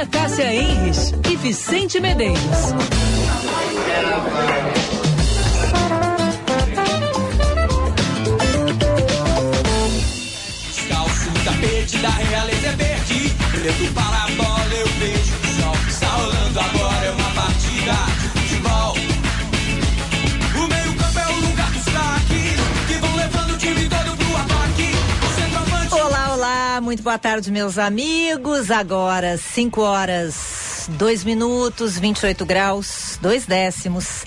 Ana Cássia Enres e Vicente Medeiros. Descalço, tapete da realeza é verde. Preto para a muito boa tarde, meus amigos. Agora, 5 horas, 2 minutos, 28 graus, 2 décimos.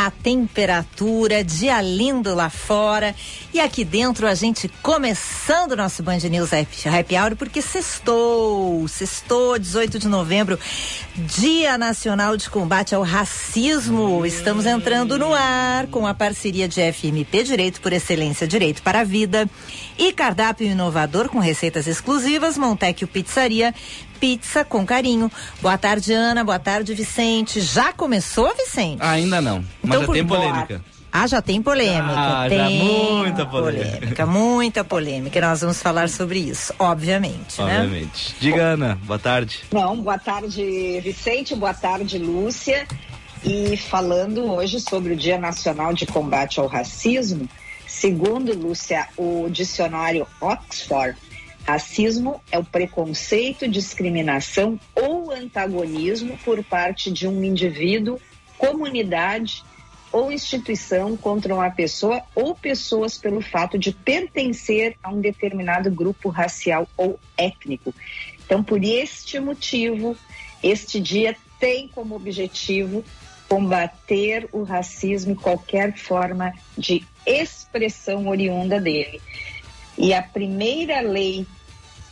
A temperatura, dia lindo lá fora. E aqui dentro a gente começando o nosso Band News Happy Hour, porque sextou, sextou, 18 de novembro, Dia Nacional de Combate ao Racismo. Estamos entrando no ar com a parceria de FMP Direito por Excelência Direito para a Vida e cardápio inovador com receitas exclusivas, Montecchio Pizzaria, pizza com carinho. Boa tarde, Ana. Boa tarde, Vicente. Já começou, Vicente? Ainda não, mas Então, já tem boa- polêmica. Ah, já tem polêmica. Ah, já tem muita polêmica. Muita polêmica. E nós vamos falar sobre isso, obviamente, né? Obviamente. Diga, Ana, boa tarde. Não, boa tarde, Vicente, boa tarde, Lúcia. E falando hoje sobre o Dia Nacional de Combate ao Racismo, segundo, Lúcia, o dicionário Oxford, racismo é o preconceito, discriminação ou antagonismo por parte de um indivíduo, comunidade ou instituição contra uma pessoa ou pessoas pelo fato de pertencer a um determinado grupo racial ou étnico. Então, por este motivo, este dia tem como objetivo combater o racismo e qualquer forma de expressão oriunda dele. E a primeira lei,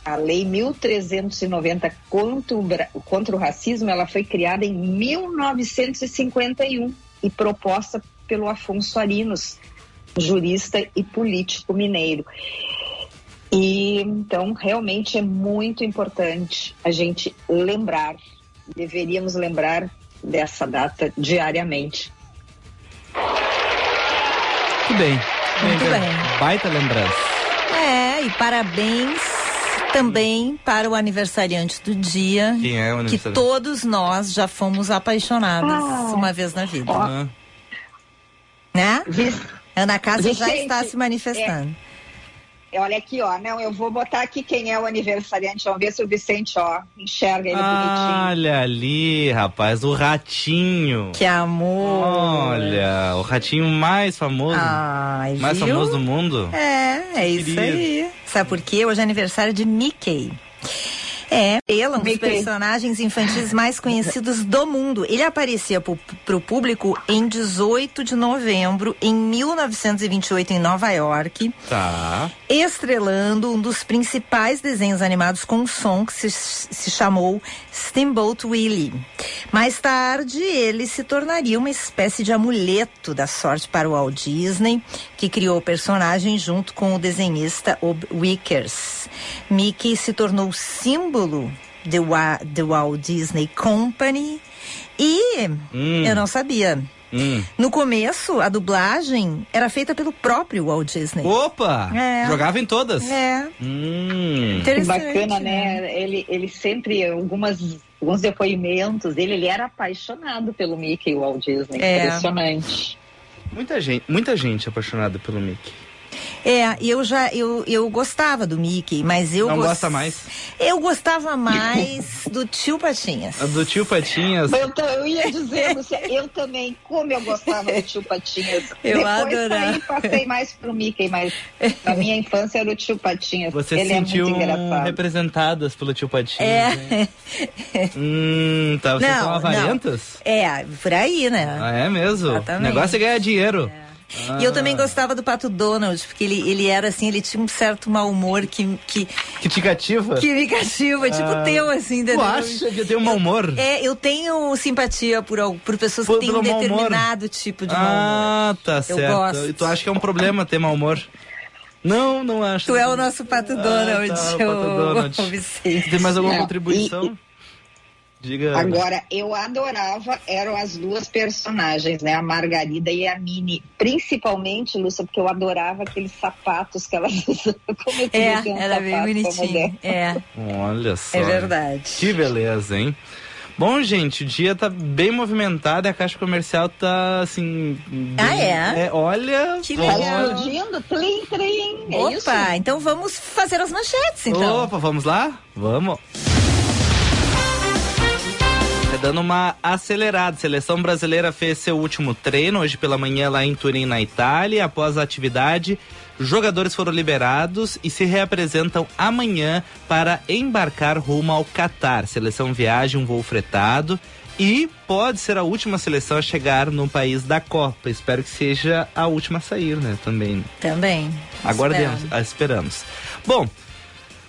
a Lei 1390 contra o, contra o racismo, ela foi criada em 1951 e proposta pelo Afonso Arinos, jurista e político mineiro. E então realmente é muito importante a gente lembrar, deveríamos lembrar dessa data diariamente. Muito bem. Muito Bem, bem. Baita lembrança. É, e parabéns também para o aniversariante do dia. Quem é o Que aniversariante? todos nós já fomos apaixonados Ah. uma vez na vida. Ah, Né? Ana Cássia já está se manifestando. Olha aqui, ó, não, eu vou botar aqui quem é o aniversariante, vamos ver se o Vicente, ó, enxerga ele bonitinho. Olha ali, rapaz, o ratinho. Que amor! Olha, o ratinho mais famoso. Ai, mais viu? famoso do mundo. É, é isso Querido. aí. Sabe por quê? Hoje é aniversário de Mickey. É, ele um dos personagens infantis mais conhecidos do mundo. Ele aparecia para o público em 18 de novembro, em 1928, em Nova York, Tá. estrelando um dos principais desenhos animados com som que se, se chamou Steamboat Willie. Mais tarde, ele se tornaria uma espécie de amuleto da sorte para o Walt Disney, que criou o personagem junto com o desenhista Ob Wickers. Mickey se tornou símbolo do, Wa- do Walt Disney Company e Hum. eu não sabia. Hum. No começo, a dublagem era feita pelo próprio Walt Disney. Opa! É. Jogava em todas. É, Hum. Que interessante. bacana, né? Ele, ele sempre, algumas, alguns depoimentos dele, ele era apaixonado pelo Mickey, o Walt Disney. É. Impressionante. Muita gente, muita gente apaixonada pelo Mickey. É, eu já eu, eu gostava do Mickey, mas eu Não gos- gosta mais? Eu gostava mais do tio Patinhas. Do tio Patinhas. Eu, ta- eu ia dizer, Lúcia, eu também, como eu gostava do tio Patinhas. Eu Depois adorava. passei mais pro Mickey, mas na minha infância era o tio Patinhas. Você Ele sentiu é muito engraçado. representadas pelo tio Patinhas. né? É, Hum, tá. Vocês Não, são não. avarentas? é, por aí, né? Ah, é mesmo? Exatamente. O negócio é ganhar dinheiro. E eu também Ah, gostava do Pato Donald, porque ele, ele era assim, ele tinha um certo mau humor que, que, Que te cativa? que me cativa, tipo Ah, teu, assim, Tu acha que eu tenho um mau humor? É, eu tenho simpatia por, por pessoas Por- que têm um mau humor. determinado tipo de mau humor. Ah, tá Eu certo. gosto. E tu acha que é um problema ter mau humor? Não, não acho. Tu é o nosso Pato Donald, tá, o ô- Pato Donald. ô Vicente. Tem mais alguma Não, contribuição? Diga. Agora, eu adorava, eram as duas personagens, né? A Margarida e a Mini. Principalmente, Lúcia, porque eu adorava aqueles sapatos que elas usavam. Como queria ter um É, era bem bonitinho. É, Olha só. é verdade. Que beleza, hein? Bom, gente, o dia tá bem movimentado e a caixa comercial tá assim. bem- Ah, é? olha. Que Tá legal. explodindo, tlim, tlim. É isso? Opa, então vamos fazer as manchetes, então. Opa, vamos lá? Vamos. É dando uma acelerada. A seleção brasileira fez seu último treino hoje pela manhã lá em Turim, na Itália. Após a atividade, jogadores foram liberados e se reapresentam amanhã para embarcar rumo ao Catar. Seleção viaja um voo fretado e pode ser a última seleção a chegar no país da Copa. Espero que seja a última a sair, né? Também. Também. Aguardemos, Esperando. ah, esperamos. Bom,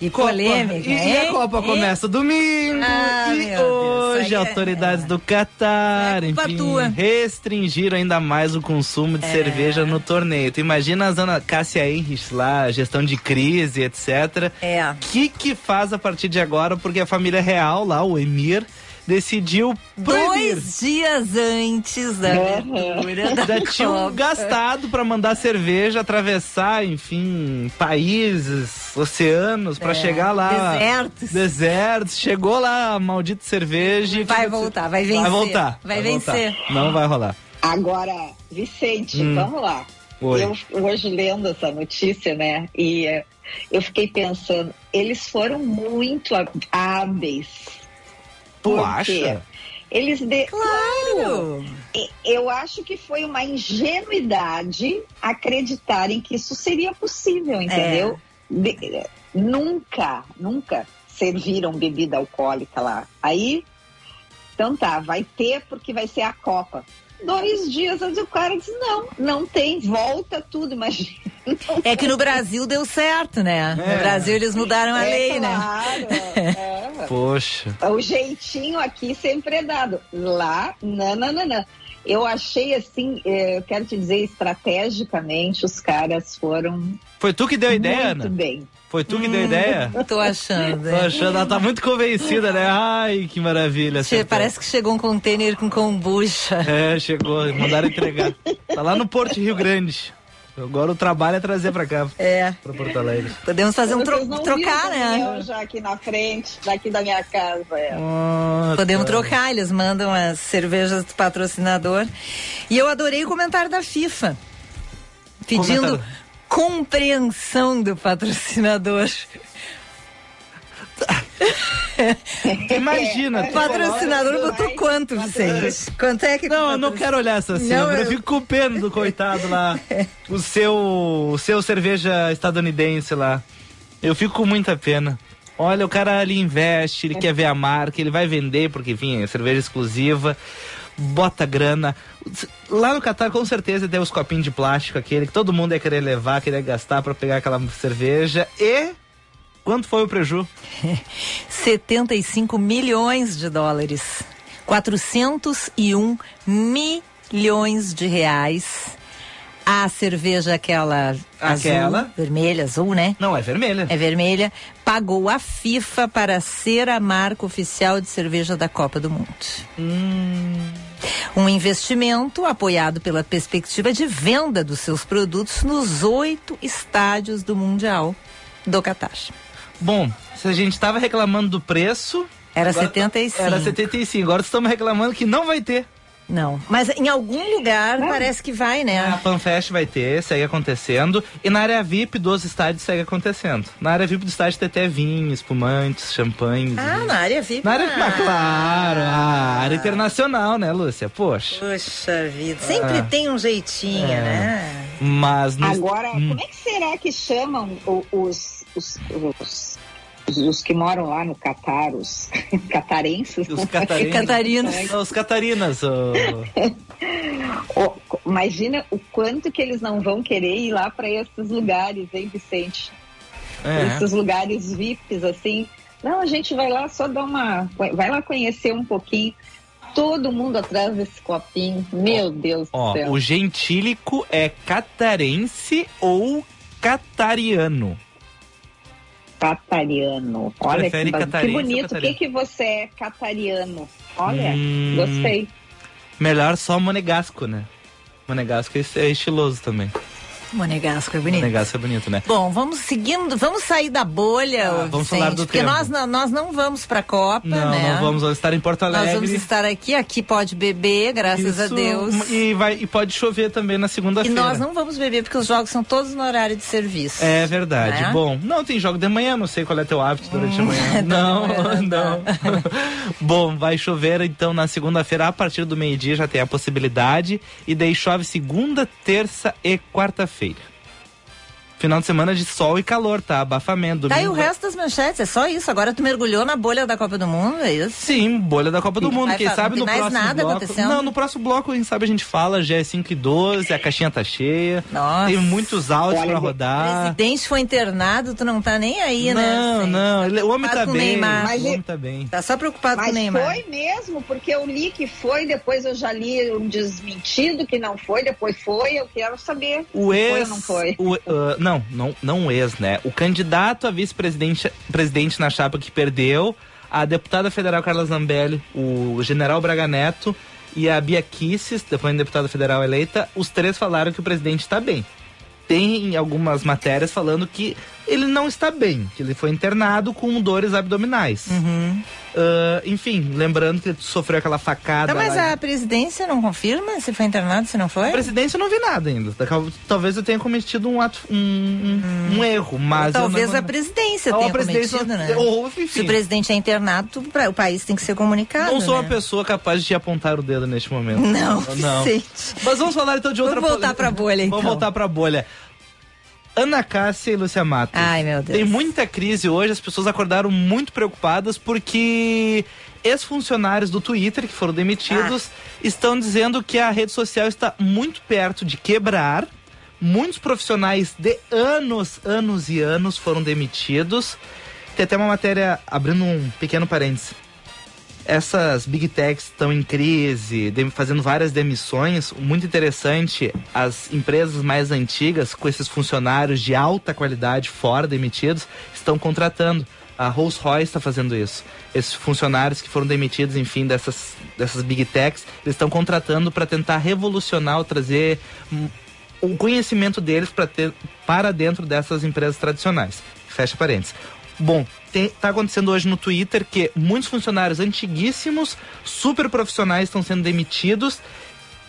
E polêmica, E, e a? Copa Hein? começa domingo. Ah, e Deus, hoje aí é- autoridades do Catar, É enfim, tua. restringiram ainda mais o consumo de É. cerveja no torneio. Tu imagina a Zona Cássia Henrich lá, gestão de crise, etc. É. O que que faz a partir de agora? Porque a família real lá, o Emir, decidiu proibir. Dois dias antes da abertura da Já tinham gastado pra mandar cerveja atravessar, enfim, países, oceanos, pra É, chegar lá. desertos. Desertos. Chegou lá a maldita cerveja e. Vai voltar, vai vencer. Vai voltar. Vai voltar. vencer. Não vai rolar. Agora, Vicente, Hum. vamos lá. Oi. Eu hoje lendo essa notícia, né? E eu fiquei pensando, eles foram muito há- hábeis. Tu acha? Eles de... Claro. Eu acho que foi uma ingenuidade acreditarem que isso seria possível, entendeu? De- eh, nunca, nunca serviram bebida alcoólica lá. Aí, então tá, vai ter porque vai ser a Copa. Dois dias antes o cara diz, não, não tem, volta tudo, imagina. É que no Brasil deu certo, né? É. No Brasil eles mudaram a É lei, né? claro, é. Poxa. O jeitinho aqui sempre é dado. Lá, não, não, não, não. Eu achei assim, eh, eu quero te dizer, estrategicamente, os caras foram Foi tu que deu a ideia, muito Ana? bem. Foi tu que deu a ideia? Tô achando. Tô é. achando, ela tá muito convencida, né? Ai, que maravilha. Che-. Parece que chegou um container com kombucha. É, chegou, mandaram entregar. Tá lá no Porto de Rio Grande. Agora o trabalho é trazer pra cá, É. pra Porto Alegre. Podemos fazer um tro- trocar, né? já aqui na frente, daqui da minha casa. É. Podemos tá. trocar, eles mandam as cervejas do patrocinador. E eu adorei o comentário da FIFA. Pedindo Comentário. Compreensão do patrocinador. Imagina. O tu patrocinador botou quanto, Vicente? Quanto é que Não, eu não quero olhar essa cena. Não, eu... eu- fico com pena do coitado lá. O seu, o seu cerveja estadunidense lá. Eu fico com muita pena. Olha, o cara ali investe, ele quer ver a marca, ele vai vender, porque, enfim, é cerveja exclusiva, bota grana. Lá no Catar, com certeza, tem os copinhos de plástico, aquele que todo mundo ia querer levar, querer gastar pra pegar aquela cerveja. E quanto foi o preju? 75 milhões de dólares. 401 milhões de reais. A cerveja aquela, Aquela. azul, vermelha, azul, né? Não, é vermelha. É vermelha, pagou a FIFA para ser a marca oficial de cerveja da Copa do Mundo. Um investimento apoiado pela perspectiva de venda dos seus produtos nos oito estádios do Mundial do Catar. Bom, se a gente tava reclamando do preço. Era agora- 75. Era 75. Agora estamos reclamando que não vai ter. Não, mas em algum lugar parece que vai, A né? FanFest vai ter, segue acontecendo. E na área VIP dos estádios segue acontecendo. Na área VIP do estádio tem até vinho, espumantes, champanhes. Ah, e- na área VIP. Na área, ah. mas claro, a área internacional, né, Lúcia? Poxa. Poxa vida, sempre Ah. tem um jeitinho, É. né? Mas no- Agora, Hum. como é que será que chamam os, os, os, os que moram lá no Catar, os catarenses? Os catarinos. Catarinos. Os catarinas. o- O- imagina o quanto que eles não vão querer ir lá para esses lugares, hein, Vicente? É. Esses lugares VIPs, assim. Não, a gente vai lá só dar uma. Vai lá conhecer um pouquinho. Todo mundo atrás desse copinho. Meu Deus Ó, do céu. o gentílico é catarense ou catariano. Catariano. Olha que, Prefere que ou bonito. O que, que você é catariano? Olha, Hum. gostei. Melhor só Monegasco, né? Monegasco é é estiloso também. Monegasco é bonito. Monegasco é bonito, né? Bom, vamos seguindo, vamos sair da bolha, Ah, vamos Vicente, falar do porque tempo. nós não, nós não vamos pra Copa, Não, né? não vamos, estar em Porto Nós Alegre. vamos estar aqui, aqui pode beber, graças a Isso, Deus. E, vai, e pode chover também na E segunda-feira. nós não vamos beber porque os jogos são todos no horário de serviço. É verdade. Né? Bom, não tem jogo de manhã, não sei qual é teu hábito durante a manhã. Não, manhã, não. Bom, vai chover então na segunda-feira, a partir do meio-dia já tem a possibilidade. E daí chove segunda, terça e quarta-feira. feet. Final de semana de sol e calor, tá? Abafamento. Tá aí o domingo resto das manchetes, é só isso. Agora tu mergulhou na bolha da Copa do Mundo, é isso? Sim, bolha da Copa do Mundo. Vai Quem sabe não no próximo nada bloco. acontecendo? Não, no próximo bloco, quem sabe a gente fala, já é 5 e 12, a caixinha tá cheia. Nossa. Tem muitos áudios Olha, pra o O rodar. presidente foi internado, tu não tá nem aí, né? Não, não, ele- o homem tá bem. Neymar. O Mas homem tá bem. Tá só preocupado com o Mas Neymar. foi mesmo, porque eu li que foi, depois eu já li um desmentido que não foi, depois foi, eu quero saber O ex. foi ou não foi. o, ah, não, não, não o ex, né? O candidato a vice-presidente presidente na chapa que perdeu, a deputada federal Carla Zambelli, o general Braga Neto e a Bia Kisses, depois deputada federal eleita, os três falaram que o presidente está bem. Tem algumas matérias falando que ele não está bem, que ele foi internado com dores abdominais. Uhum. Ah, enfim, lembrando que ele sofreu aquela facada. Tá, mas lá- a presidência não confirma se foi internado, se não foi? a presidência eu não vi nada ainda. Tal- Talvez eu tenha cometido um ato, um, um- um erro, mas Talvez não, a presidência Ou a tenha presidência- cometido, né? ou, enfim. Se o presidente é internado, pra- o país tem que ser comunicado. Não sou uma né? pessoa capaz de te apontar o dedo neste momento. Não, não. Vicente. Mas vamos falar então de outra Vamos voltar pole- pra bolha, então. Vamos voltar pra bolha. Ana Cássia e Lúcia Matos. Ai, meu Deus. Tem muita crise hoje, as pessoas acordaram muito preocupadas porque ex-funcionários do Twitter que foram demitidos Ah. estão dizendo que a rede social está muito perto de quebrar. Muitos profissionais de anos, anos e anos foram demitidos. Tem até uma matéria abrindo um pequeno parênteses essas big techs estão em crise, fazendo várias demissões. Muito interessante, as empresas mais antigas, com esses funcionários de alta qualidade fora demitidos, estão contratando. A Rolls Royce está fazendo isso. Esses funcionários que foram demitidos, enfim, dessas, dessas big techs, eles estão contratando para tentar revolucionar trazer hum, o conhecimento deles para dentro dessas empresas tradicionais. Fecha parênteses. Bom, tem, tá acontecendo hoje no Twitter que muitos funcionários antiguíssimos, super profissionais estão sendo demitidos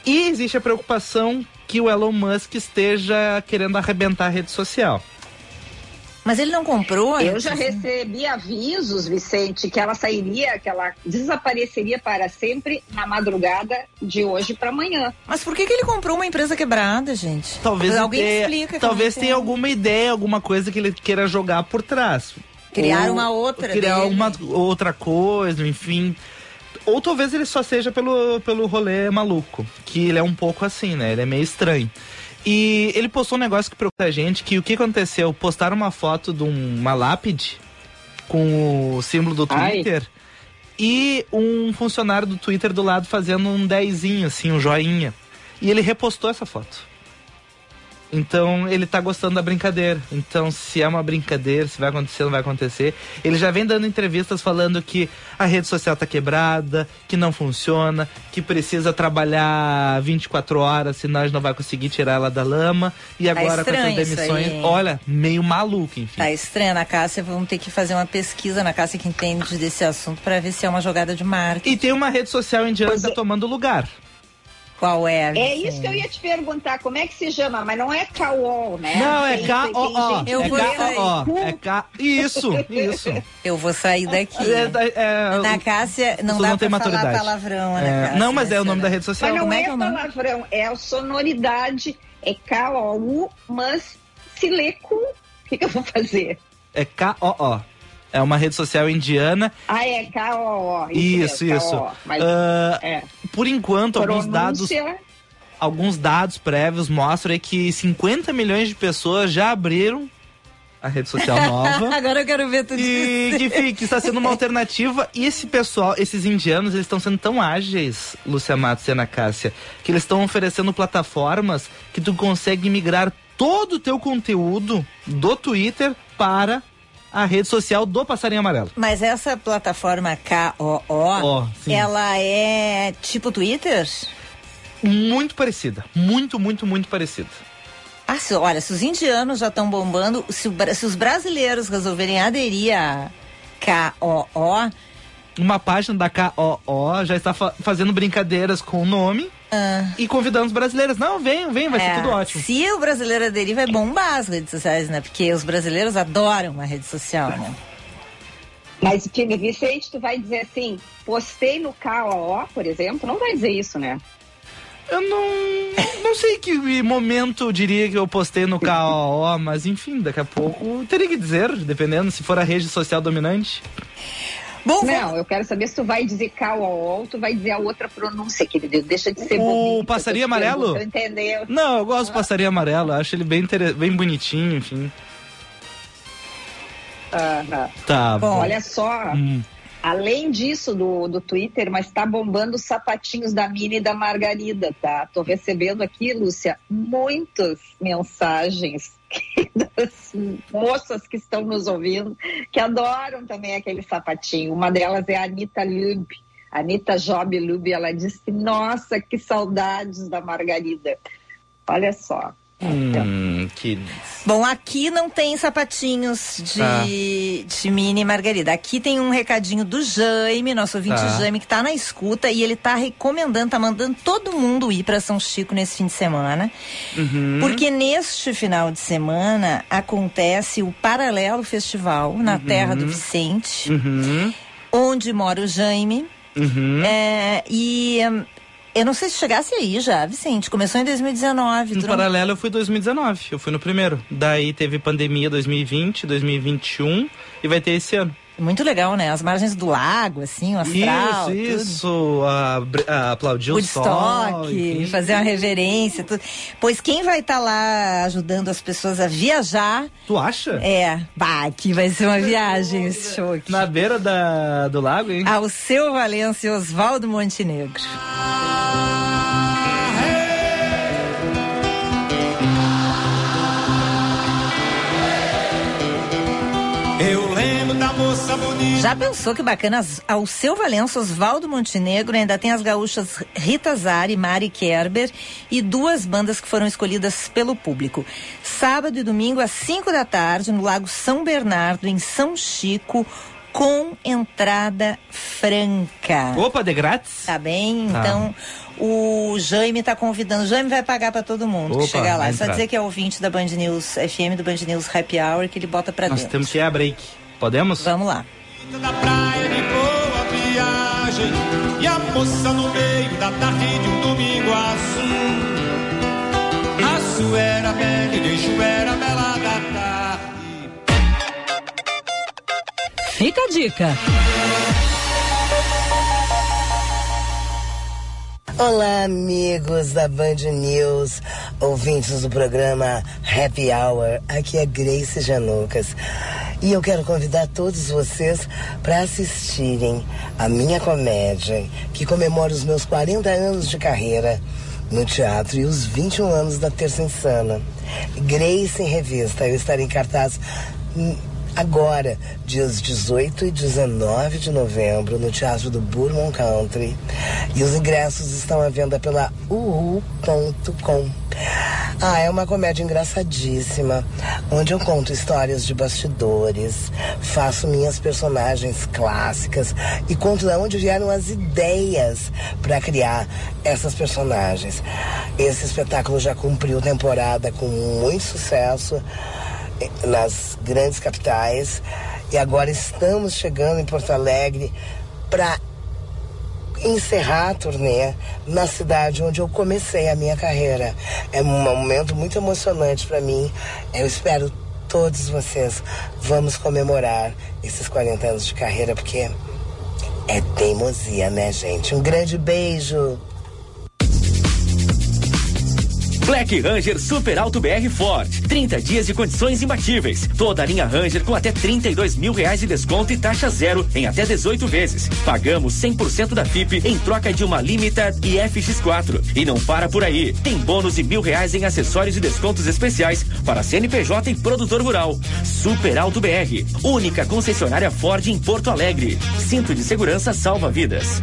e existe a preocupação que o Elon Musk esteja querendo arrebentar a rede social. Mas ele não comprou? Eu já recebi avisos, Vicente, que ela sairia, que ela desapareceria para sempre na madrugada de hoje para amanhã. Mas por que, que ele comprou uma empresa quebrada, gente? Talvez Alguém ideia- explica. Talvez tenha alguma ideia, alguma coisa que ele queira jogar por trás. Criar Ou uma outra Criar dele. alguma outra coisa, enfim. Ou talvez ele só seja pelo, pelo rolê maluco. Que ele é um pouco assim, né? Ele é meio estranho. E ele postou um negócio que preocupa a gente, que o que aconteceu? Postaram uma foto de um- uma lápide com o símbolo do Ai. Twitter e um funcionário do Twitter do lado fazendo um dezinho, assim, um joinha. E ele repostou essa foto. Então ele tá gostando da brincadeira. Então, se é uma brincadeira, se vai acontecer, não vai acontecer. Ele já vem dando entrevistas falando que a rede social tá quebrada, que não funciona, que precisa trabalhar 24 horas, senão a gente não vai conseguir tirar ela da lama. E agora com essas demissões, aí, olha, meio maluco, enfim. Tá estranho, na Cássia, vamos ter que fazer uma pesquisa na Cássia que entende desse assunto para ver se é uma jogada de marketing. E tem uma rede social indiana que Pois tá é. tomando lugar. Qual é? É isso que eu ia te perguntar, como é que se chama? Mas não é Cauol, né? Não, é Tem- K-O-O. tem gente Eu É vou sair. K-O-O. É K... Isso, isso. Eu vou sair daqui. É, é, Na Cássia, não dá não pra falar maturidade. palavrão, É, Ana Cássia, não, mas é o nome da rede social. Mas não Como é é, é o palavrão, é a sonoridade, é K-O-U, mas se lê com... O que, que eu vou fazer? É K-O-O. É uma rede social indiana. Ah, é K-O-O. Isso, isso. K-O-O. Mas, Ah, é, por enquanto, alguns dados, pronúncia... alguns dados prévios mostram que 50 milhões de pessoas já abriram a rede social nova. Agora eu quero ver tudo E isso. que, que está sendo uma alternativa. E esse pessoal, esses indianos, eles estão sendo tão ágeis, Lúcia Matos e Ana Cássia, que eles estão oferecendo plataformas que tu consegue migrar todo o teu conteúdo do Twitter para a rede social do Passarinho Amarelo. Mas essa plataforma KOO, sim. ela é tipo Twitter? Muito parecida. Muito, muito, muito parecida. Ah, se- olha, se os indianos já estão bombando, se, o se os brasileiros resolverem aderir a KOO, Uma página da KOO já está fa- fazendo brincadeiras com o nome ah, e convidando os brasileiros. Não, venham, venham, vai é, ser tudo ótimo. Se o brasileiro aderir, vai bombar as redes sociais, né? Porque os brasileiros adoram uma rede social, né? Mas, Time Vicente, tu vai dizer assim, postei no KOO, por exemplo, não vai dizer isso, né? Eu não, não sei que momento eu diria que eu postei no KOO, mas enfim, daqui a pouco teria que dizer, dependendo se for a rede social dominante. Bom, Não, eu quero saber se tu vai dizer KOO ou tu vai dizer a outra pronúncia, querido. Deixa de ser O passarinho amarelo? Entendeu? Não, eu gosto do passarinho amarelo, acho ele bem, inter... bem bonitinho, enfim. Aham. Tá Bom, bom. Olha só, Hum. além disso do, do Twitter, mas tá bombando os sapatinhos da Mini e da Margarida, tá? Tô recebendo aqui, Lúcia, muitas mensagens das moças que estão nos ouvindo, que adoram também aquele sapatinho. Uma delas é a Anitta Lube. Anitta Job Lube, ela disse, nossa, que saudades da Margarida. Olha só. Hum, que... Bom, aqui não tem sapatinhos de, Tá. de mini margarida. Aqui tem um recadinho do Jaime, nosso ouvinte Tá. Jaime, que tá na escuta e ele tá recomendando, tá mandando todo mundo ir para São Chico nesse fim de semana. Uhum. Porque neste final de semana acontece o Paralelo Festival na terra do Vicente, Uhum. onde mora o Jaime. Uhum. É, e eu não sei se chegasse aí já, Vicente. Começou em 2019. No paralelo eu fui 2019, eu fui no primeiro. Daí teve pandemia 2020, 2021 e vai ter esse ano. Muito legal, né? As margens do lago, assim, o astral. isso, tudo. isso. A, a aplaudir o sol. Woodstock, enfim. fazer uma reverência, tudo. Pois quem vai estar lá ajudando as pessoas a viajar Tu acha? é. Bah, aqui vai ser uma viagem esse show aqui. Na beira da, do lago, hein? Ao seu Valença e Oswaldo Montenegro. Eu Já pensou que bacana? Ao seu Valença, Oswaldo Montenegro, ainda tem as gaúchas Rita Zari, Mari Kerber e duas bandas que foram escolhidas pelo público. Sábado e domingo, às 5 da tarde, no Lago São Bernardo, em São Chico, com entrada franca. Opa, de grátis? Tá bem? Tá. Então, o Jaime tá convidando. O Jaime vai pagar pra todo mundo Opa, que chegar lá. vai É só dizer que é ouvinte da Band News FM, do Band News Happy Hour, que ele bota pra Nós dentro. temos que ir a break. Podemos? Vamos lá. Da praia de boa viagem. E a moça no meio da tarde de um domingo azul. A sua era bela e deixo era bela da tarde. Fica a dica. Olá, amigos da Band News, ouvintes do programa Happy Hour. Aqui é Grace Janucas. E eu quero convidar todos vocês para assistirem a minha comédia, que comemora os meus 40 anos de carreira no teatro e os 21 anos da Terça Insana. Grace em Revista. Eu estarei em cartaz agora, dias 18 e 19 de novembro, no Teatro do Bourbon Country. E os ingressos estão à venda pela uhu.com. Ah, é uma comédia engraçadíssima, onde eu conto histórias de bastidores, faço minhas personagens clássicas e conto de onde vieram as ideias para criar essas personagens. Esse espetáculo já cumpriu temporada com muito sucesso nas grandes capitais e agora estamos chegando em Porto Alegre para encerrar a turnê na cidade onde eu comecei a minha carreira. É um momento muito emocionante para mim. Eu espero todos vocês vamos comemorar esses 40 anos de carreira porque é teimosia, né, gente? Um grande beijo. Black Ranger Super Alto BR Ford. 30 dias de condições imbatíveis. Toda a linha Ranger com até 32 mil reais de desconto e taxa zero em até 18 vezes. Pagamos 100% da FIP em troca de uma Limited e FX4. E não para por aí. Tem bônus de mil reais em acessórios e descontos especiais para CNPJ e produtor rural. Super Alto BR. Única concessionária Ford em Porto Alegre. Cinto de segurança salva vidas.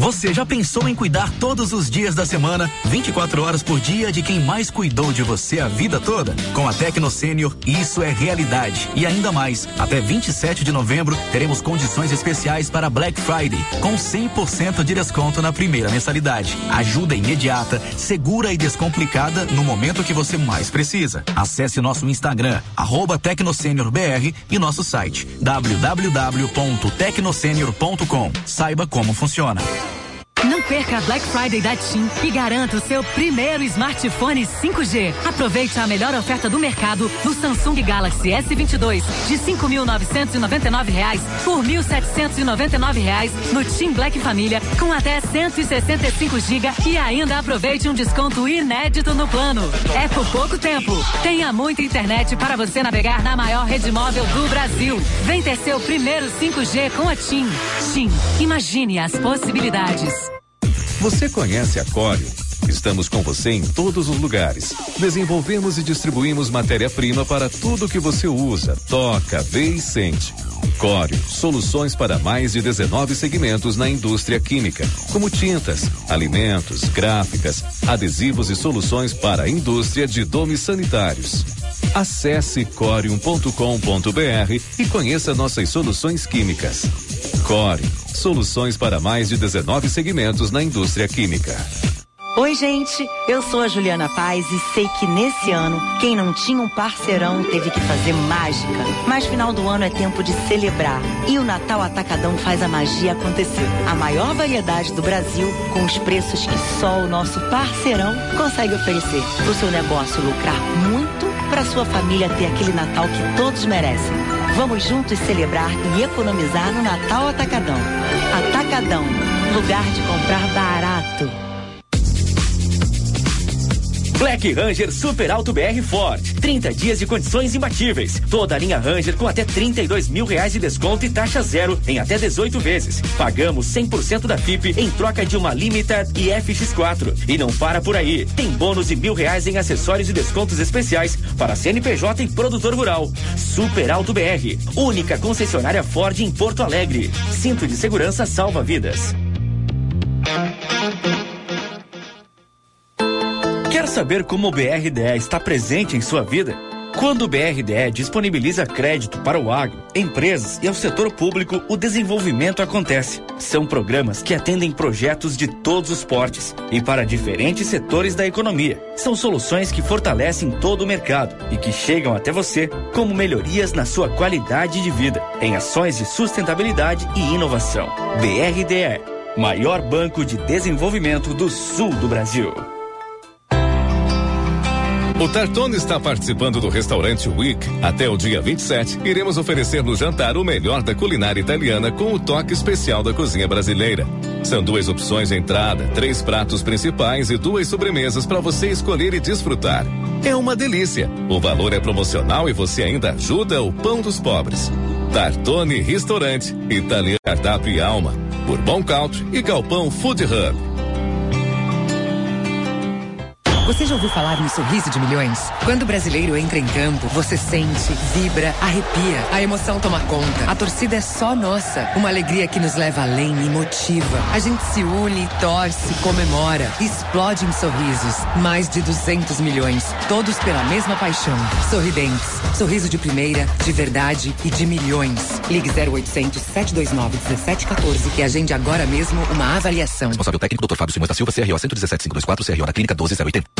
Você já pensou em cuidar todos os dias da semana, 24 horas por dia, de quem mais cuidou de você a vida toda? Com a Tecno Sênior, isso é realidade. E ainda mais, até 27 de novembro, teremos condições especiais para Black Friday, com 100% de desconto na primeira mensalidade. Ajuda imediata, segura e descomplicada no momento que você mais precisa. Acesse nosso Instagram, arroba TecnoSeniorBR e nosso site www.tecnosenior.com. Saiba como funciona. Não perca a Black Friday da TIM e garanta o seu primeiro smartphone 5G. Aproveite a melhor oferta do mercado no Samsung Galaxy S22 de 5.999 reais por 1.799 reais no TIM Black Família com até 165 GB e ainda aproveite um desconto inédito no plano. É por pouco tempo. Tenha muita internet para você navegar na maior rede móvel do Brasil. Vem ter seu primeiro 5G com a TIM. TIM, imagine as possibilidades. Você conhece a Cório? Estamos com você em todos os lugares. Desenvolvemos e distribuímos matéria-prima para tudo que você usa, toca, vê e sente. Cório, soluções para mais de 19 segmentos na indústria química, como tintas, alimentos, gráficas, adesivos e soluções para a indústria de domes sanitários. Acesse corium.com.br e conheça nossas soluções químicas. Core, soluções para mais de 19 segmentos na indústria química. Oi, gente, eu sou a Juliana Paz e sei que nesse ano, quem não tinha um parceirão teve que fazer mágica. Mas final do ano é tempo de celebrar. E o Natal Atacadão faz a magia acontecer. A maior variedade do Brasil, com os preços que só o nosso parceirão consegue oferecer. Para o seu negócio lucrar muito, para sua família ter aquele Natal que todos merecem. Vamos juntos celebrar e economizar no Natal Atacadão. Atacadão, lugar de comprar barato. Black Ranger Super Alto BR Ford. 30 dias de condições imbatíveis. Toda a linha Ranger com até 32 mil reais de desconto e taxa zero em até 18 vezes. Pagamos 100% da FIP em troca de uma Limited e FX4. E não para por aí. Tem bônus de mil reais em acessórios e descontos especiais para CNPJ e produtor rural. Super Alto BR. Única concessionária Ford em Porto Alegre. Cinto de segurança salva vidas. Saber como o BRDE está presente em sua vida? Quando o BRDE disponibiliza crédito para o agro, empresas e ao setor público, o desenvolvimento acontece. São programas que atendem projetos de todos os portes e para diferentes setores da economia. São soluções que fortalecem todo o mercado e que chegam até você como melhorias na sua qualidade de vida, em ações de sustentabilidade e inovação. BRDE, maior banco de desenvolvimento do sul do Brasil. O Tartone está participando do restaurante Week. Até o dia 27, iremos oferecer no jantar o melhor da culinária italiana com o toque especial da cozinha brasileira. São duas opções de entrada, três pratos principais e duas sobremesas para você escolher e desfrutar. É uma delícia. O valor é promocional e você ainda ajuda o pão dos pobres. Tartone Restaurante, Italiano Cardápio e Alma, Bourbon Country e Galpão Food Hub. Você já ouviu falar no sorriso de milhões? Quando o brasileiro entra em campo, você sente, vibra, arrepia. A emoção toma conta. A torcida é só nossa. Uma alegria que nos leva além e motiva. A gente se une, torce, comemora, explode em sorrisos. Mais de 200 milhões, todos pela mesma paixão. Sorridentes. Sorriso de primeira, de verdade e de milhões. Ligue 0800 729 1714 e agende agora mesmo uma avaliação. Responsável técnico Dr. Fábio Simões da Silva, CRO 117524, CRO na Clínica 12080.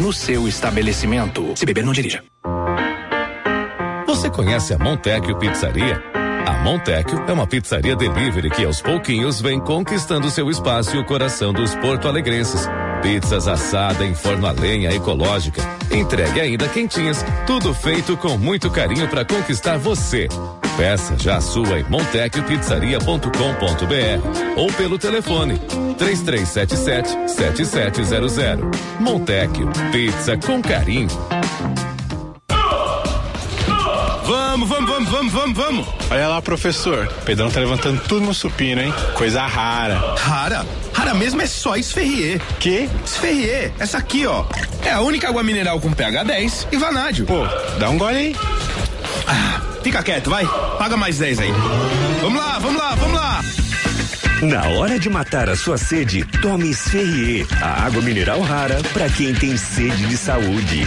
no seu estabelecimento. Se beber, não dirija. Você conhece a Montecchio Pizzaria? A Montecchio é uma pizzaria delivery que aos pouquinhos vem conquistando seu espaço e o coração dos porto-alegrenses. Pizzas assada em forno a lenha ecológica, entregue ainda quentinhas, tudo feito com muito carinho para conquistar você. Peça já a sua em montecchiopizzaria.com.br ou pelo telefone 3377 7700. Montecchio, pizza com carinho. Vamos, vamos, vamos, vamos, vamos, vamos. Olha lá, professor. O Pedrão tá levantando tudo no supino, hein? Coisa rara. Rara? Rara mesmo é só Esferrier. Que? Esferrier. Essa aqui, ó. É a única água mineral com pH 10 e vanádio. Pô, dá um gole aí. Ah, fica quieto, vai. Paga mais 10 aí. Vamos lá, vamos lá, vamos lá. Na hora de matar a sua sede, tome Esferrier, a água mineral rara para quem tem sede de saúde.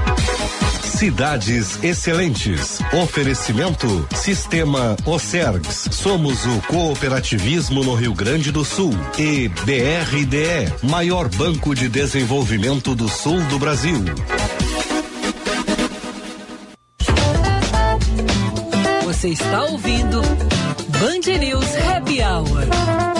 Cidades Excelentes. Oferecimento Sistema Ocergs. Somos o cooperativismo no Rio Grande do Sul. E BRDE, maior banco de desenvolvimento do sul do Brasil. Você está ouvindo Band News Happy Hour.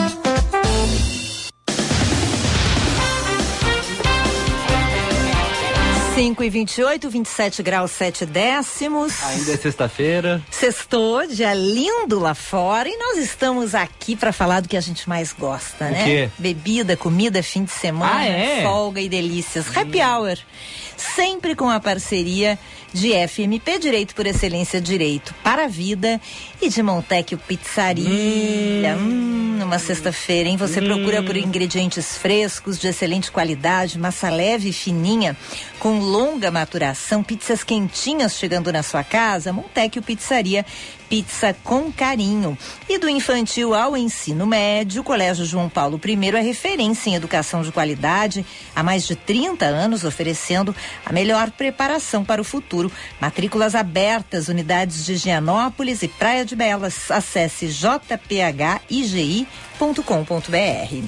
5 e 28, 27 graus 7 décimos. Ainda é sexta-feira. Sextou, dia lindo lá fora e nós estamos aqui para falar do que a gente mais gosta, O né? quê? Bebida, comida, fim de semana, Ah, é? folga e delícias. Happy Hour. Sempre com a parceria de FMP Direito por Excelência Direito para a Vida e de Montecchio Pizzaria. Hum, numa sexta-feira, hein? Você procura por ingredientes frescos, de excelente qualidade, massa leve e fininha, com longa maturação, pizzas quentinhas chegando na sua casa. Montecchio Pizzaria, pizza com carinho. E do infantil ao ensino médio, o Colégio João Paulo I é referência em educação de qualidade há mais de 30 anos, oferecendo a melhor preparação para o futuro. Matrículas abertas, unidades de Gianópolis e Praia de Belas. Acesse jphigi.com.br.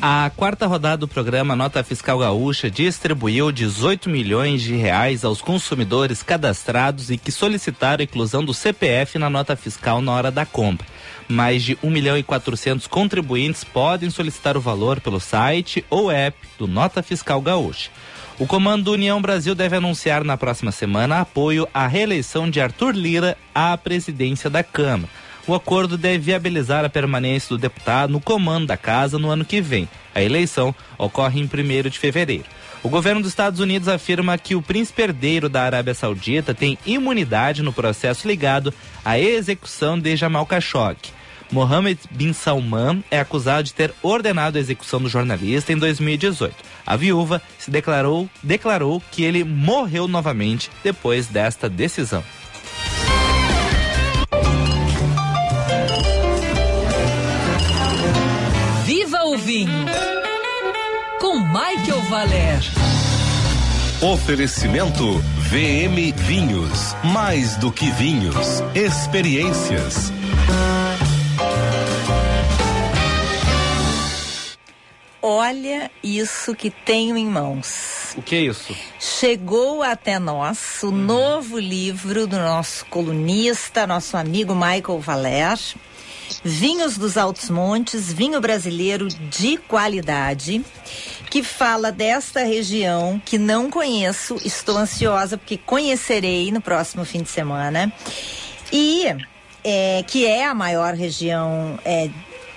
A quarta rodada do programa Nota Fiscal Gaúcha distribuiu 18 milhões de reais aos consumidores cadastrados e que solicitaram a inclusão do CPF na nota fiscal na hora da compra. Mais de 1 milhão e 400 contribuintes podem solicitar o valor pelo site ou app do Nota Fiscal Gaúcha. O comando União Brasil deve anunciar na próxima semana apoio à reeleição de Arthur Lira à presidência da Câmara. O acordo deve viabilizar a permanência do deputado no comando da casa no ano que vem. A eleição ocorre em 1 de fevereiro. O governo dos Estados Unidos afirma que o príncipe herdeiro da Arábia Saudita tem imunidade no processo ligado à execução de Jamal Khashoggi. Mohammed bin Salman é acusado de ter ordenado a execução do jornalista em 2018. A viúva se declarou, declarou que ele morreu novamente depois desta decisão. Viva o vinho! Com Michael Valer. Oferecimento VM Vinhos. Mais do que vinhos, experiências. Olha isso que tenho em mãos. O que é isso? Chegou até nós o novo livro do nosso colunista, nosso amigo Michael Valer. Vinhos dos Altos Montes, vinho brasileiro de qualidade, que fala desta região que não conheço, estou ansiosa porque conhecerei no próximo fim de semana. E é, que é a maior região é,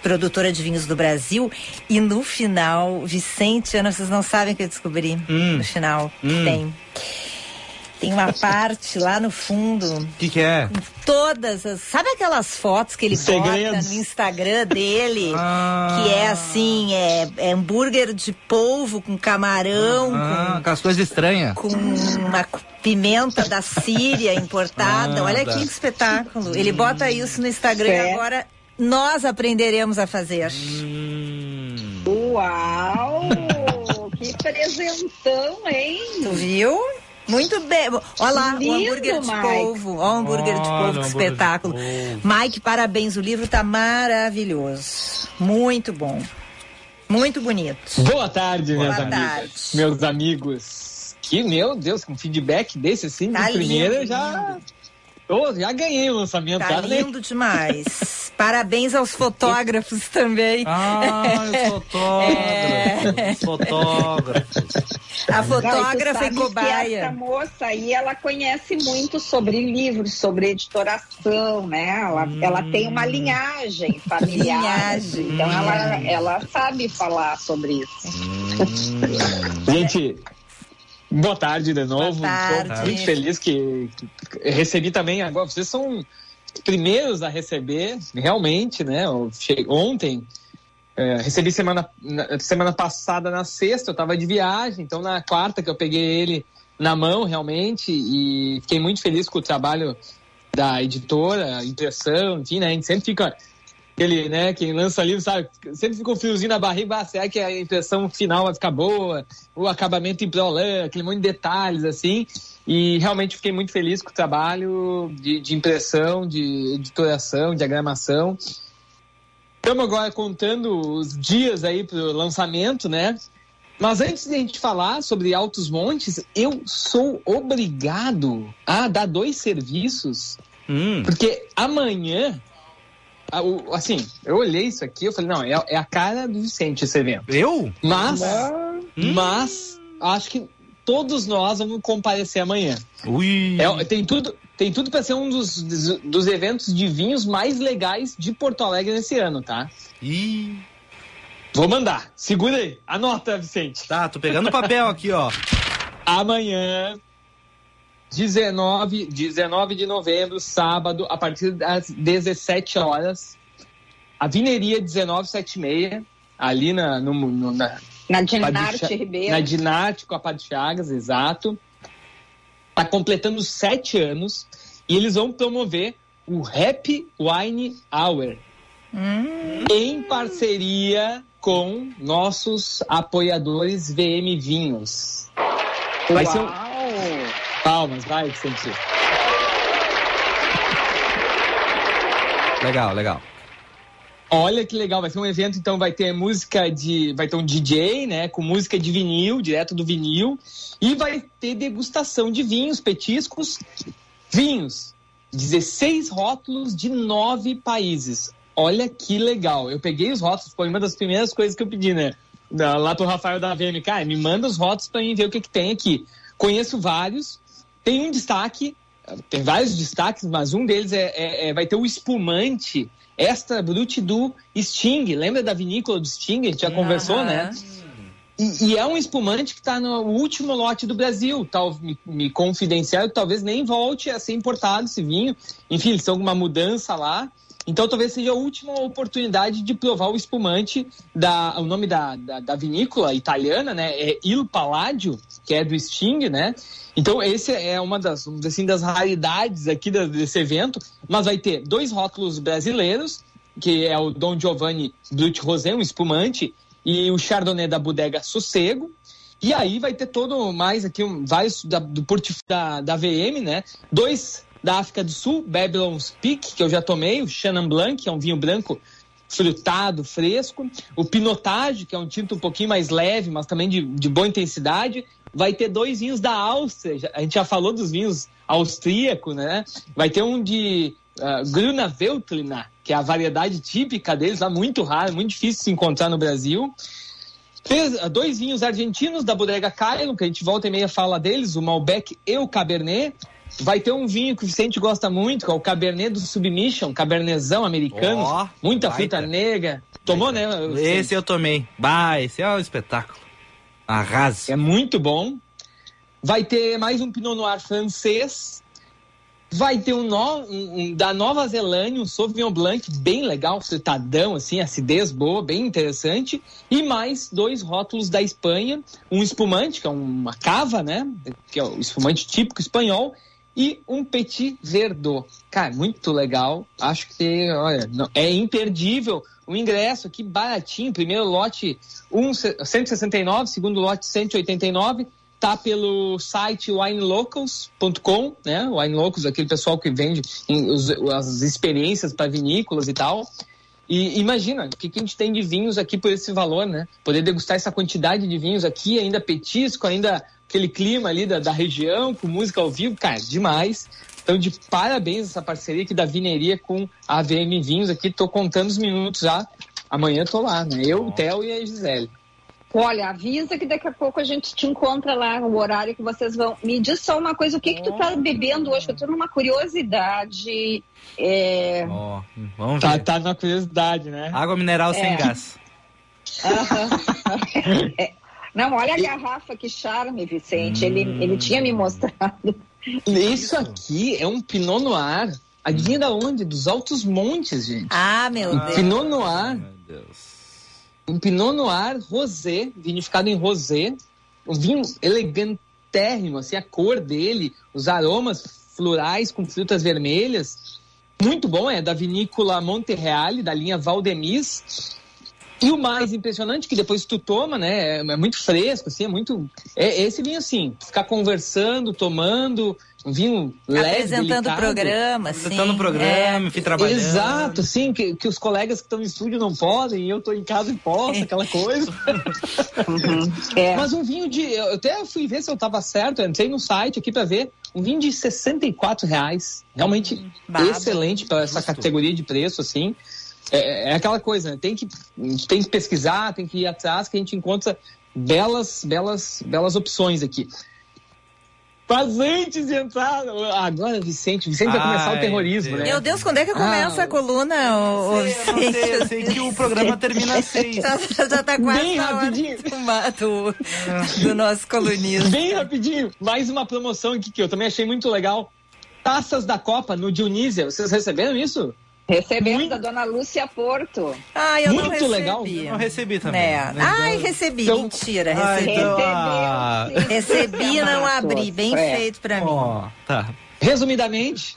produtora de vinhos do Brasil. E no final, Vicente, Ana, vocês não sabem o que eu descobri Hum. no final. Hum. Tem. Tem uma parte lá no fundo. O que, que é? Todas as. Sabe aquelas fotos que ele bota Segredos. no Instagram dele? Ah. Que é assim, é, é hambúrguer de polvo com camarão, Ah, com as coisas estranhas. com, com uma pimenta da Síria importada. Ah, Olha tá. que espetáculo. Ele bota isso no Instagram e agora nós aprenderemos a fazer. Hum. Uau! que presentão, hein? Tu viu? Muito bem. Olha lá, Lindo, o hambúrguer de Mike. polvo. Olha o hambúrguer de Olha, polvo, que espetáculo. Mike, parabéns. O livro tá maravilhoso. Muito bom. Muito bonito. Boa tarde, Boa minhas tarde. amigas, meus amigos. Que, meu Deus, com feedback desse assim, Tá de primeira, lindo, já. Ô, já ganhei o lançamento. Tá né? lindo demais. Parabéns aos fotógrafos também. Ah, os fotógrafos. Fotógrafos. A e fotógrafa e sabes que cobaia. essa moça aí, ela conhece muito sobre livros, sobre editoração, né? Ela, ela tem uma linhagem familiar. Linhagem. Então ela, ela sabe falar sobre isso. Gente, boa tarde de novo. Tô muito feliz que, que recebi também agora. Vocês são os primeiros a receber, realmente, né? Eu che- Ontem. é, recebi semana, na- semana passada na sexta, eu tava de viagem, então na quarta que eu peguei ele na mão realmente e fiquei muito feliz com o trabalho da editora, impressão, enfim, né? A gente sempre fica aquele, né, quem lança livro, sabe, sempre fica um friozinho na barriga, ah, será que a impressão final vai ficar boa? O acabamento em prolã, aquele monte de detalhes, assim. E realmente fiquei muito feliz com o trabalho de, de impressão, de editoração, diagramação. Estamos agora contando os dias aí para o lançamento, né? Mas antes de a gente falar sobre Altos Montes, eu sou obrigado a dar dois serviços, Hum. porque amanhã, assim, eu olhei isso aqui, eu falei, não, é, é a cara do Vicente esse evento. Eu? Mas, mas, acho que todos nós vamos comparecer amanhã. Ui. É, tem tudo, tem tudo para ser um dos, dos, dos eventos de vinhos mais legais de Porto Alegre nesse ano, tá? Ih. Vou mandar. Segura aí. Anota, Vicente. Tá, tô pegando o papel aqui, ó. Amanhã, 19, 19 de novembro, sábado, a partir das 17 horas, a Vineria 1976, ali na, no, no- na, Na Dinarte Ribeiro. Na Dinarte com a Padre Chagas, exato. Tá completando sete anos e eles vão promover o Happy Wine Hour em parceria com nossos apoiadores VM Vinhos. Vai ser um... Palmas, vai, Vicente. Legal, legal. Olha que legal, vai ser um evento, então vai ter música de. Vai ter um DJ, né? Com música de vinil, direto do vinil. E vai ter degustação de vinhos, petiscos. Vinhos. 16 rótulos de nove países. Olha que legal. Eu peguei os rótulos, foi uma das primeiras coisas que eu pedi, né? Lá pro Rafael da VM, cara, me manda os rótulos pra mim ver o que, que tem aqui. Conheço vários. Tem um destaque, tem vários destaques, mas um deles é, é- é- vai ter o espumante extra brut do Sting. Lembra da vinícola do Sting? A gente já conversou, né? E, e é um espumante que está no último lote do Brasil. Tal, me, me confidenciaram talvez nem volte a ser importado esse vinho. Enfim, eles estão com uma mudança lá. Então talvez seja a última oportunidade de provar o espumante da. O nome da, da, da vinícola italiana, né? É Il Palladio, que é do Sting, né? Então esse é uma das, assim, das raridades aqui desse evento. Mas vai ter dois rótulos brasileiros, que é o Dom Giovanni Brut Rosé, um espumante, e o Chardonnay da Bodega Sossego. E aí vai ter todo mais aqui, um, vários da, do portfólio da, da VM, né? Dois da África do Sul, Babylon's Peak, que eu já tomei, o Chenin Blanc, que é um vinho branco frutado, fresco. O Pinotage, que é um tinto um pouquinho mais leve, mas também de, de boa intensidade. Vai ter dois vinhos da Áustria. A gente já falou dos vinhos austríacos, né? Vai ter um de uh, Gruna Veltlina, que é a variedade típica deles, lá muito rara, muito difícil de se encontrar no Brasil. Três, uh, dois vinhos argentinos da bodega Kylo, que a gente volta e meia fala deles, o Malbec e o Cabernet. Vai ter um vinho que o Vicente gosta muito, que é o Cabernet do Submission, Cabernetzão americano, Ó, muita baita. fruta negra. Tomou, né? Esse eu tomei. Bah, esse é um espetáculo. Arraso. É muito bom. Vai ter mais um Pinot Noir francês. Vai ter um, no- um- da Nova Zelândia, um Sauvignon Blanc bem legal, fritadão, assim, acidez boa, bem interessante. E mais dois rótulos da Espanha. Um espumante, que é uma cava, né? Que é o espumante típico espanhol. E um Petit Verdot. Cara, muito legal. Acho que, olha, é imperdível. O ingresso aqui baratinho. Primeiro lote um, 169, segundo lote 189. Tá pelo site winelocals.com, né? Wine Locals, aquele pessoal que vende as experiências para vinícolas e tal. E imagina, o que, que a gente tem de vinhos aqui por esse valor, né? Poder degustar essa quantidade de vinhos aqui, ainda petisco, ainda aquele clima ali da, da região, com música ao vivo, cara, demais. Então, de parabéns essa parceria aqui da Vineria com a AVM Vinhos aqui. Tô contando os minutos já. Amanhã tô lá, né? Eu, o Theo e a Gisele. Olha, avisa que daqui a pouco a gente te encontra lá no horário que vocês vão. Me diz só uma coisa, o que que tu tá bebendo hoje? Eu tô numa curiosidade. É... Ó, vamos Tá, ver. tá na curiosidade, né? Água mineral sem É. gás. É. Não, olha a garrafa, que charme, Vicente. Ele, ele tinha me mostrado. Isso aqui é um Pinot Noir. Adivinha da onde? Dos Altos Montes, gente. Ah, meu Um Deus. Pinot Noir. Um Pinot Noir rosé, vinificado em rosé. Um vinho elegantérrimo, assim, a cor dele, os aromas florais com frutas vermelhas. Muito bom, é da vinícola Monterreale, da linha Valdemis. E o mais impressionante, que depois tu toma, né? É é muito fresco, assim, é muito. É esse vinho assim, ficar conversando, tomando, um vinho leve. Apresentando o programa, sim. Apresentando o programa, enfim, trabalhando. Exato, sim, que, que os colegas que estão no estúdio não podem, e eu tô em casa e posso, aquela coisa. É. Mas um vinho de. Eu até fui ver se eu tava certo, eu entrei no site aqui pra ver. Um vinho de 64 reais. Realmente Baba. excelente para essa categoria de preço, assim. É, é aquela coisa, né? Tem que, a gente tem que pesquisar, tem que ir atrás, que a gente encontra belas, belas, belas opções aqui. Mas antes de entrar. Agora, Vicente, Vicente vai começar Ai, o terrorismo, né? Meu Deus, quando é que começa Ah, a coluna, ô, Eu não sei, eu sei que o programa termina às seis. Já, já tá quase Bem rapidinho. do, do nosso colunista. Bem rapidinho, mais uma promoção aqui que eu também achei muito legal. Taças da Copa no Dionísia. Vocês receberam isso? Recebemos da dona Lúcia Porto. Ah, eu não Muito recebi. legal. Eu recebi também. É. Né? Ai, recebi. Então- Mentira, Ah, recebi. então, ah, Recebi e não abri. Bem É. feito pra mim. ó, tá. Resumidamente,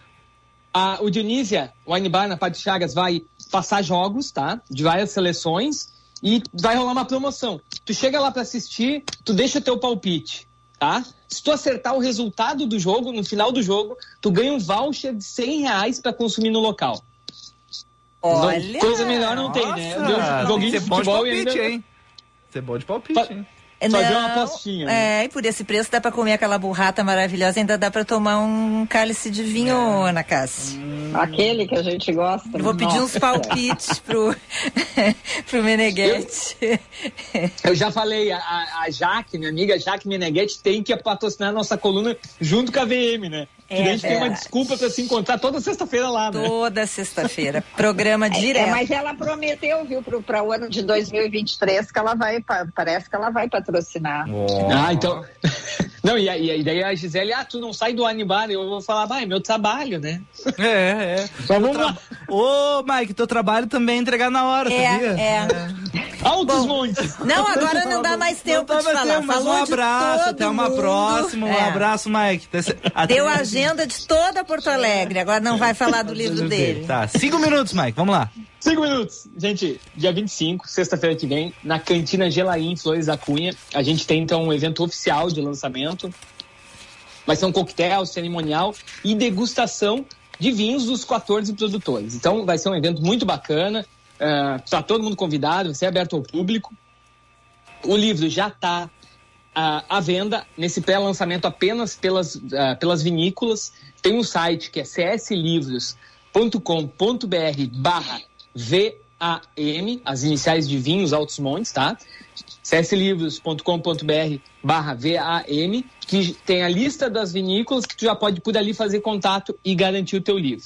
a, o Dionísia Wine Bar na Parte Chagas vai passar jogos, tá? De várias seleções e vai rolar uma promoção. Tu chega lá pra assistir, tu deixa o teu palpite, tá? Se tu acertar o resultado do jogo, no final do jogo, tu ganha um voucher de 100 reais pra consumir no local. Olha. Não- coisa melhor não tem, né? Nossa, Deu tem joguinho de de futebol e palpite, ainda... hein? Ser bom de palpite, hein? Fazer Não, uma apostinha, né? É, e por esse preço dá pra comer aquela burrata maravilhosa, ainda dá pra tomar um cálice de vinho, Ana Cássia. Aquele que a gente gosta. Eu vou pedir uns Nossa. palpites pro, pro Meneghetti. Eu já falei, a, a a Jaque, minha amiga Jaque Meneghetti, tem que patrocinar a nossa coluna junto com a VM, né? Que É daí a gente tem uma desculpa pra se encontrar toda sexta-feira lá, né? Toda sexta-feira. Programa direto. É, mas ela prometeu, viu, para o ano de 2023 que ela vai, pa- parece que ela vai patrocinar. Ah, então. Não, e, aí- e aí daí a Gisele, ah, tu não sai do Anibar, eu vou falar, vai, é meu trabalho, né? É, é. Então vamos lá. Ô, Mike, teu trabalho também é entregar na hora, É, sabia? é. Altos montes. Não, agora não dá mais tempo Não de mais falar. tempo, mas Falou um de abraço, todo até uma mundo. próxima. Um É. abraço, Mike. Até- Deu a agenda de toda Porto Alegre. Agora não vai falar do livro dele. Tá, cinco minutos, Mike, vamos lá. Cinco minutos. Gente, dia 25, sexta-feira que vem, na Cantina Gelaim, Flores da Cunha, a gente tem então um evento oficial de lançamento. Vai ser um coquetel cerimonial e degustação de vinhos dos 14 produtores. Então vai ser um evento muito bacana. Está todo mundo convidado, vai ser aberto ao público. O livro já está à venda nesse pré-lançamento apenas pelas, ah, pelas vinícolas. Tem um site que é CSLivros barra VAM, as iniciais de vinhos Altos Montes, tá? cslivros.com.br barra VAM, que tem a lista das vinícolas que tu já pode por ali fazer contato e garantir o teu livro.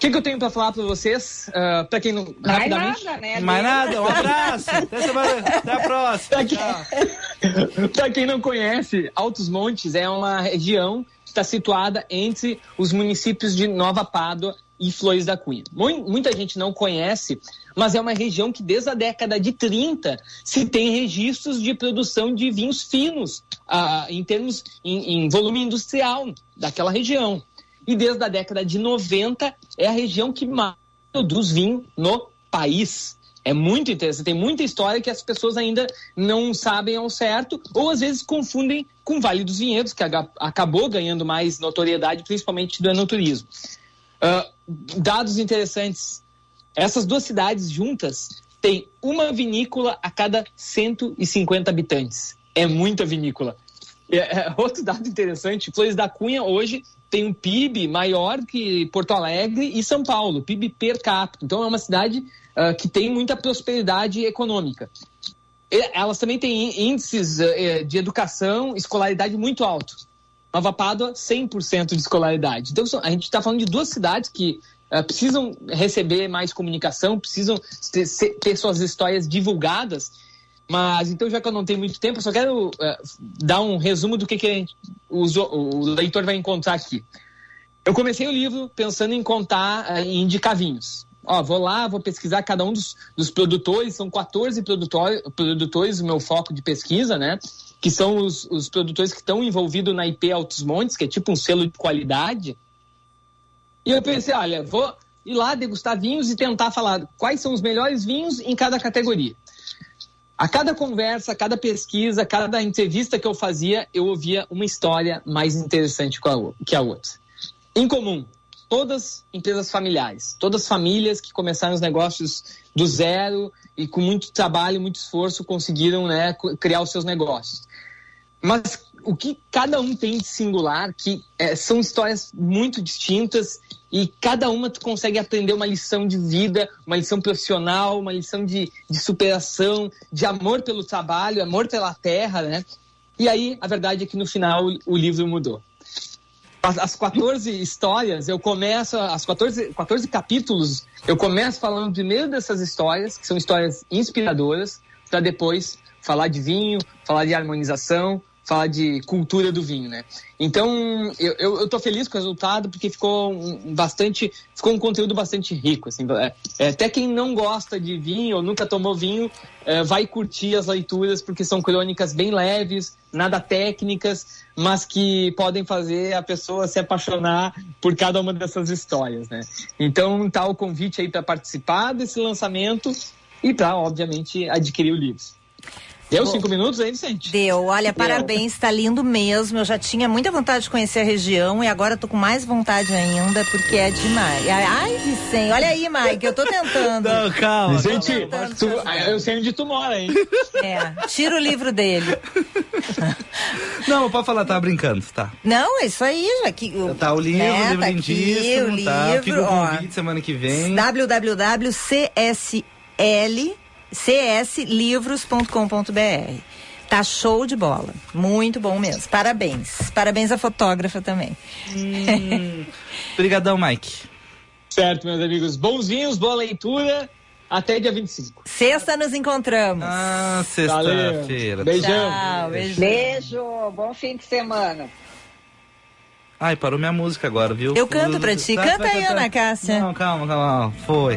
O que, que eu tenho para falar para vocês? Uh, para quem não. Mais nada, né? Mais nada, um abraço. Até, semana, até a próxima. Para quem não conhece, Altos Montes é uma região que está situada entre os municípios de Nova Pádua e Flores da Cunha. Mu- Muita gente não conhece, mas é uma região que desde a década de 30 se tem registros de produção de vinhos finos, ah, em termos em, em volume industrial daquela região. E desde a década de 90 é a região que mais produz vinho no país. É muito interessante, tem muita história que as pessoas ainda não sabem ao certo, ou às vezes confundem com Vale dos Vinhedos, que acabou ganhando mais notoriedade, principalmente do enoturismo. Ah, dados interessantes. Essas duas cidades juntas têm uma vinícola a cada 150 habitantes. É muita vinícola. É, é, outro dado interessante, Flores da Cunha hoje tem um PIB maior que Porto Alegre e São Paulo, PIB per capita. Então é uma cidade ah, que tem muita prosperidade econômica. E Elas também têm índices eh, de educação, escolaridade muito altos. Nova Pádua, 100% de escolaridade. Então, a gente está falando de duas cidades que eh, precisam receber mais comunicação, precisam ter, ter suas histórias divulgadas. Mas, então, já que eu não tenho muito tempo, eu só quero eh, dar um resumo do que, que o, leitor vai encontrar aqui. Eu comecei o livro pensando em contar, eh, em indicar vinhos. Ó, vou lá, vou pesquisar cada um dos, dos produtores, são 14 produtores, produtores, o meu foco de pesquisa, né? Que são os, os produtores que estão envolvidos na IP Altos Montes, que é tipo um selo de qualidade. E eu pensei, olha, vou ir lá degustar vinhos e tentar falar quais são os melhores vinhos em cada categoria. A cada conversa, a cada pesquisa, a cada entrevista que eu fazia, eu ouvia uma história mais interessante que a outra. Em comum, todas empresas familiares, todas famílias que começaram os negócios do zero e com muito trabalho, muito esforço conseguiram né, criar os seus negócios. Mas o que cada um tem de singular, que eh, são histórias muito distintas e cada uma tu consegue aprender uma lição de vida, uma lição profissional, uma lição de, de superação, de amor pelo trabalho, amor pela terra, né? E aí, a verdade é que no final o livro mudou. As, as 14 histórias, eu começo, as 14, 14 capítulos, eu começo falando primeiro dessas histórias, que são histórias inspiradoras, para depois falar de vinho, falar de harmonização, falar de cultura do vinho, né? Então, eu, eu, eu tô feliz com o resultado, porque ficou um, bastante, ficou um conteúdo bastante rico, assim. É, é, até quem não gosta de vinho ou nunca tomou vinho, é, vai curtir as leituras, porque são crônicas bem leves, nada técnicas, mas que podem fazer a pessoa se apaixonar por cada uma dessas histórias, né? Então, tá o convite aí para participar desse lançamento e para, obviamente, adquirir o livro. Deu Bom. cinco minutos aí, Vicente? Deu, olha, Deu. parabéns, tá lindo mesmo. Eu já tinha muita vontade de conhecer a região e agora tô com mais vontade ainda, porque é demais. Ai, Vicente, olha aí, Mike, eu tô tentando. Não, calma. Vicente, tu- eu sei onde tu mora, hein? É, tira o livro dele. Não, pode falar, tá brincando, tá. Não, é isso aí, já que. Tá o livro, É, o livro tá aqui, lindíssimo, o tá? livro, Fica o ó. convite semana que vem. www.csl cslivros.com.br. Tá show de bola. Muito bom mesmo. Parabéns. Parabéns à fotógrafa também. Obrigadão, Mike. Certo, meus amigos. Bons vinhos, boa leitura. Até dia 25. Sexta nos encontramos. Ah, sexta-feira. Beijão. Tchau, beijão. Beijo, bom fim de semana. Ai, parou minha música agora, viu? Eu canto pra ti. Tá, Canta vai aí, cantar. Ana Cássia. Não, calma, calma. Foi.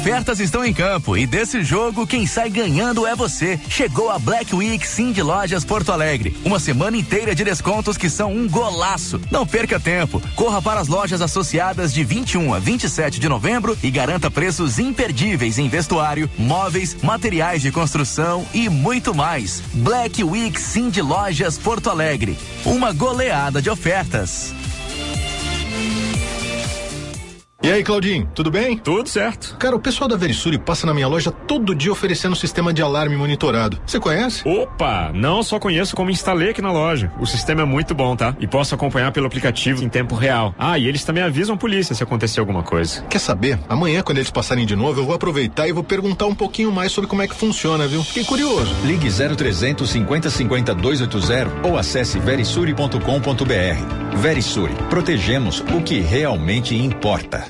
Ofertas estão em campo e desse jogo quem sai ganhando é você. Chegou a Black Week Sim de Lojas Porto Alegre. Uma semana inteira de descontos que são um golaço. Não perca tempo. Corra para as lojas associadas de 21 a 27 de novembro e garanta preços imperdíveis em vestuário, móveis, materiais de construção e muito mais. Black Week Sim de Lojas Porto Alegre. Uma goleada de ofertas. E aí, Claudinho, tudo bem? Tudo certo. Cara, o pessoal da Verisuri passa na minha loja todo dia oferecendo um sistema de alarme monitorado. Você conhece? Opa, não só conheço como instalei aqui na loja. O sistema é muito bom, tá? E posso acompanhar pelo aplicativo em tempo real. Ah, e eles também avisam a polícia se acontecer alguma coisa. Quer saber? Amanhã, quando eles passarem de novo, eu vou aproveitar e vou perguntar um pouquinho mais sobre como é que funciona, viu? Fiquei curioso. Ligue 0300 50 50 280 ou acesse verisuri.com.br. Verisuri, protegemos o que realmente importa.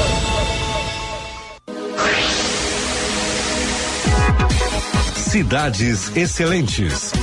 Cidades Excelentes.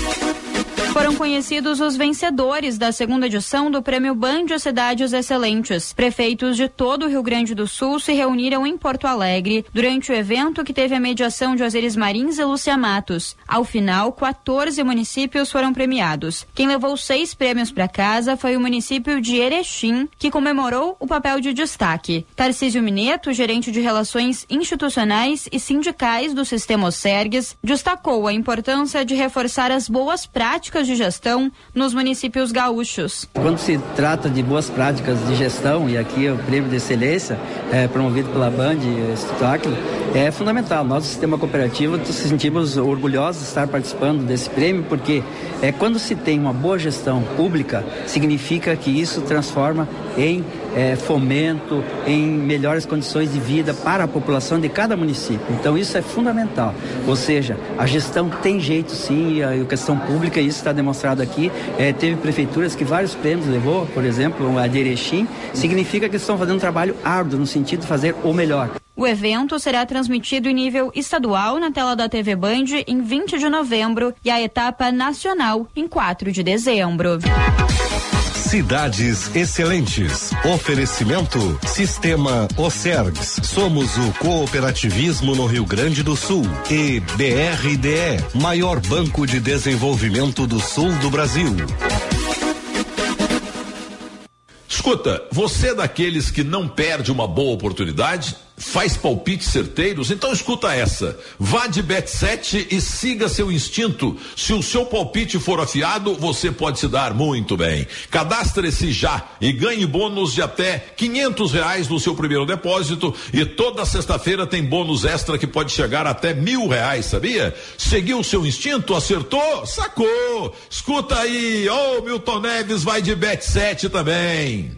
Foram conhecidos os vencedores da segunda edição do Prêmio Band Cidades Excelentes. Prefeitos de todo o Rio Grande do Sul se reuniram em Porto Alegre durante o evento que teve a mediação de Osiris Marins e Lúcia Matos. Ao final, 14 municípios foram premiados. Quem levou seis prêmios para casa foi o município de Erechim, que comemorou o papel de destaque. Tarcísio Mineto, gerente de Relações Institucionais e Sindicais do Sistema Osergues, destacou a importância de reforçar as boas práticas de gestão nos municípios gaúchos. Quando se trata de boas práticas de gestão, e aqui é o prêmio de excelência, é, promovido pela Band Espetáculo, é fundamental. Nós, do sistema cooperativo, nos sentimos orgulhosos de estar participando desse prêmio, porque é, quando se tem uma boa gestão pública, significa que isso transforma em é, fomento, em melhores condições de vida para a população de cada município. Então isso é fundamental. Ou seja, a gestão tem jeito sim, a questão pública, isso está demonstrado aqui. É, teve prefeituras que vários prêmios levou, por exemplo, a de Erechim, significa que estão fazendo um trabalho árduo no sentido de fazer o melhor. O evento será transmitido em nível estadual na tela da TV Band em 20 de novembro e a etapa nacional em 4 de dezembro. Cidades Excelentes. Oferecimento Sistema Osergs. Somos o cooperativismo no Rio Grande do Sul. E BRDE, maior banco de desenvolvimento do sul do Brasil. Escuta, você é daqueles que não perde uma boa oportunidade? Faz palpites certeiros? Então escuta essa. Vá de Bet7 e siga seu instinto. Se o seu palpite for afiado, você pode se dar muito bem. Cadastre-se já e ganhe bônus de até quinhentos reais no seu primeiro depósito e toda sexta-feira tem bônus extra que pode chegar até mil reais, sabia? Seguiu seu instinto? Acertou? Sacou! Escuta aí, ô oh, Milton Neves vai de Bet7 também.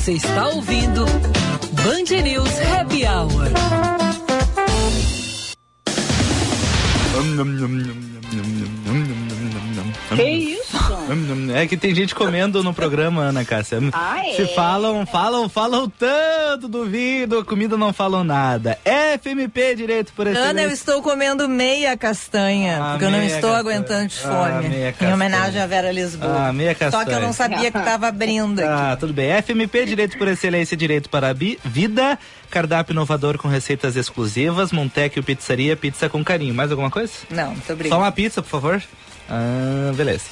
Você está ouvindo Band News Happy Hour. Que isso? É que tem gente comendo no programa, Ana Cássia. Ah, é? Se falam, falam, falam tanto do vinho, a comida não falam nada. FMP Direito por Excelência. Ana, eu estou comendo meia castanha, Ah, porque eu não meia estou castanha. aguentando de Ah, fome. meia em castanha. homenagem à Vera Lisboa. Ah, meia Só que eu não castanha. sabia que estava abrindo aqui. Ah, tudo bem. FMP Direito por Excelência, Direito para a Vida. Cardápio inovador com receitas exclusivas. Montecchio Pizzaria, pizza com carinho. Mais alguma coisa? Não, muito Só obrigada. uma pizza, por favor. Ah, beleza.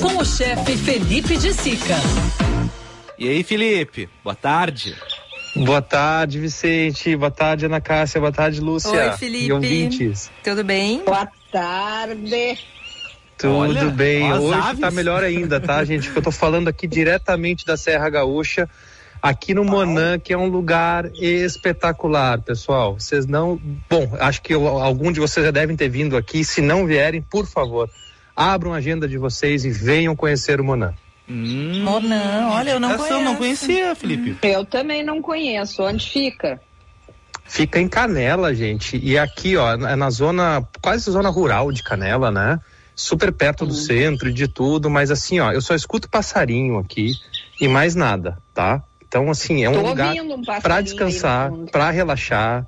Com o chefe Felipe de Sica. E aí, Felipe? Boa tarde. Boa tarde, Vicente. Boa tarde, Ana Cássia. Boa tarde, Lúcia. Oi, Felipe. E ouvintes. Tudo bem? Boa tarde. Tudo Olha, bem. Hoje aves. tá melhor ainda, tá, gente? Porque eu tô falando aqui diretamente da Serra Gaúcha, aqui no Monã, que é um lugar espetacular, pessoal. Vocês não. Bom, acho que eu- algum de vocês já devem ter vindo aqui. Se não vierem, por favor, abram a agenda de vocês e venham conhecer o Monã. Monã, olha, eu não eu não conhecia, Felipe. Eu também não conheço. Onde fica? Fica em Canela, gente. E aqui, ó, é na zona, quase zona rural de Canela, né? Super perto do centro e de tudo, mas assim, ó, eu só escuto passarinho aqui e mais nada, tá? Então, assim, é um Tô lugar um passarinho para descansar, para relaxar,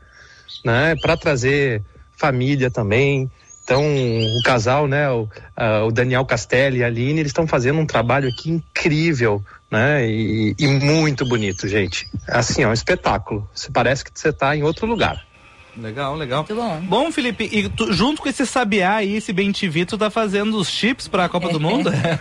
né? Para trazer família também. Então, o casal, né, o, ah, o Daniel Castelli e a Aline, eles estão fazendo um trabalho aqui incrível, né? E, e muito bonito, gente. Assim, ó, um espetáculo. Você parece que você está em outro lugar. Legal, legal. Muito bom. Bom, Felipe, e tu- junto com esse sabiá aí, esse bem TV, tu tá fazendo os chips pra Copa do Mundo? É.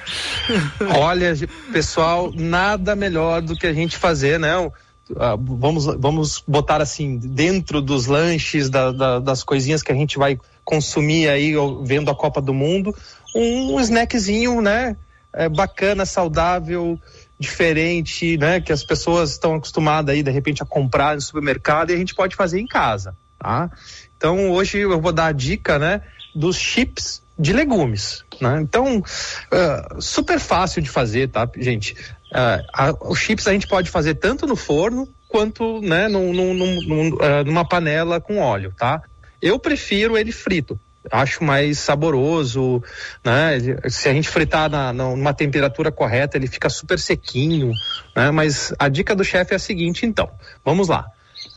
Olha, ge- pessoal, nada melhor do que a gente fazer, né? o- ah, vamos, vamos botar assim, dentro dos lanches, da- da- das coisinhas que a gente vai consumir aí, vendo a Copa do Mundo, um snackzinho, né? É, bacana, saudável, diferente, né? Que as pessoas estão acostumadas aí, de repente, a comprar no supermercado e a gente pode fazer em casa, tá? Então, hoje eu vou dar a dica, né? Dos chips de legumes, né? Então, ah, super fácil de fazer, tá, gente? Ah, a- os chips a gente pode fazer tanto no forno quanto, né, num, num- num- ah, numa panela com óleo, tá? Eu prefiro ele frito. Acho mais saboroso, né? Se a gente fritar na, numa temperatura correta, ele fica super sequinho, né? Mas a dica do chefe é a seguinte, então. Vamos lá.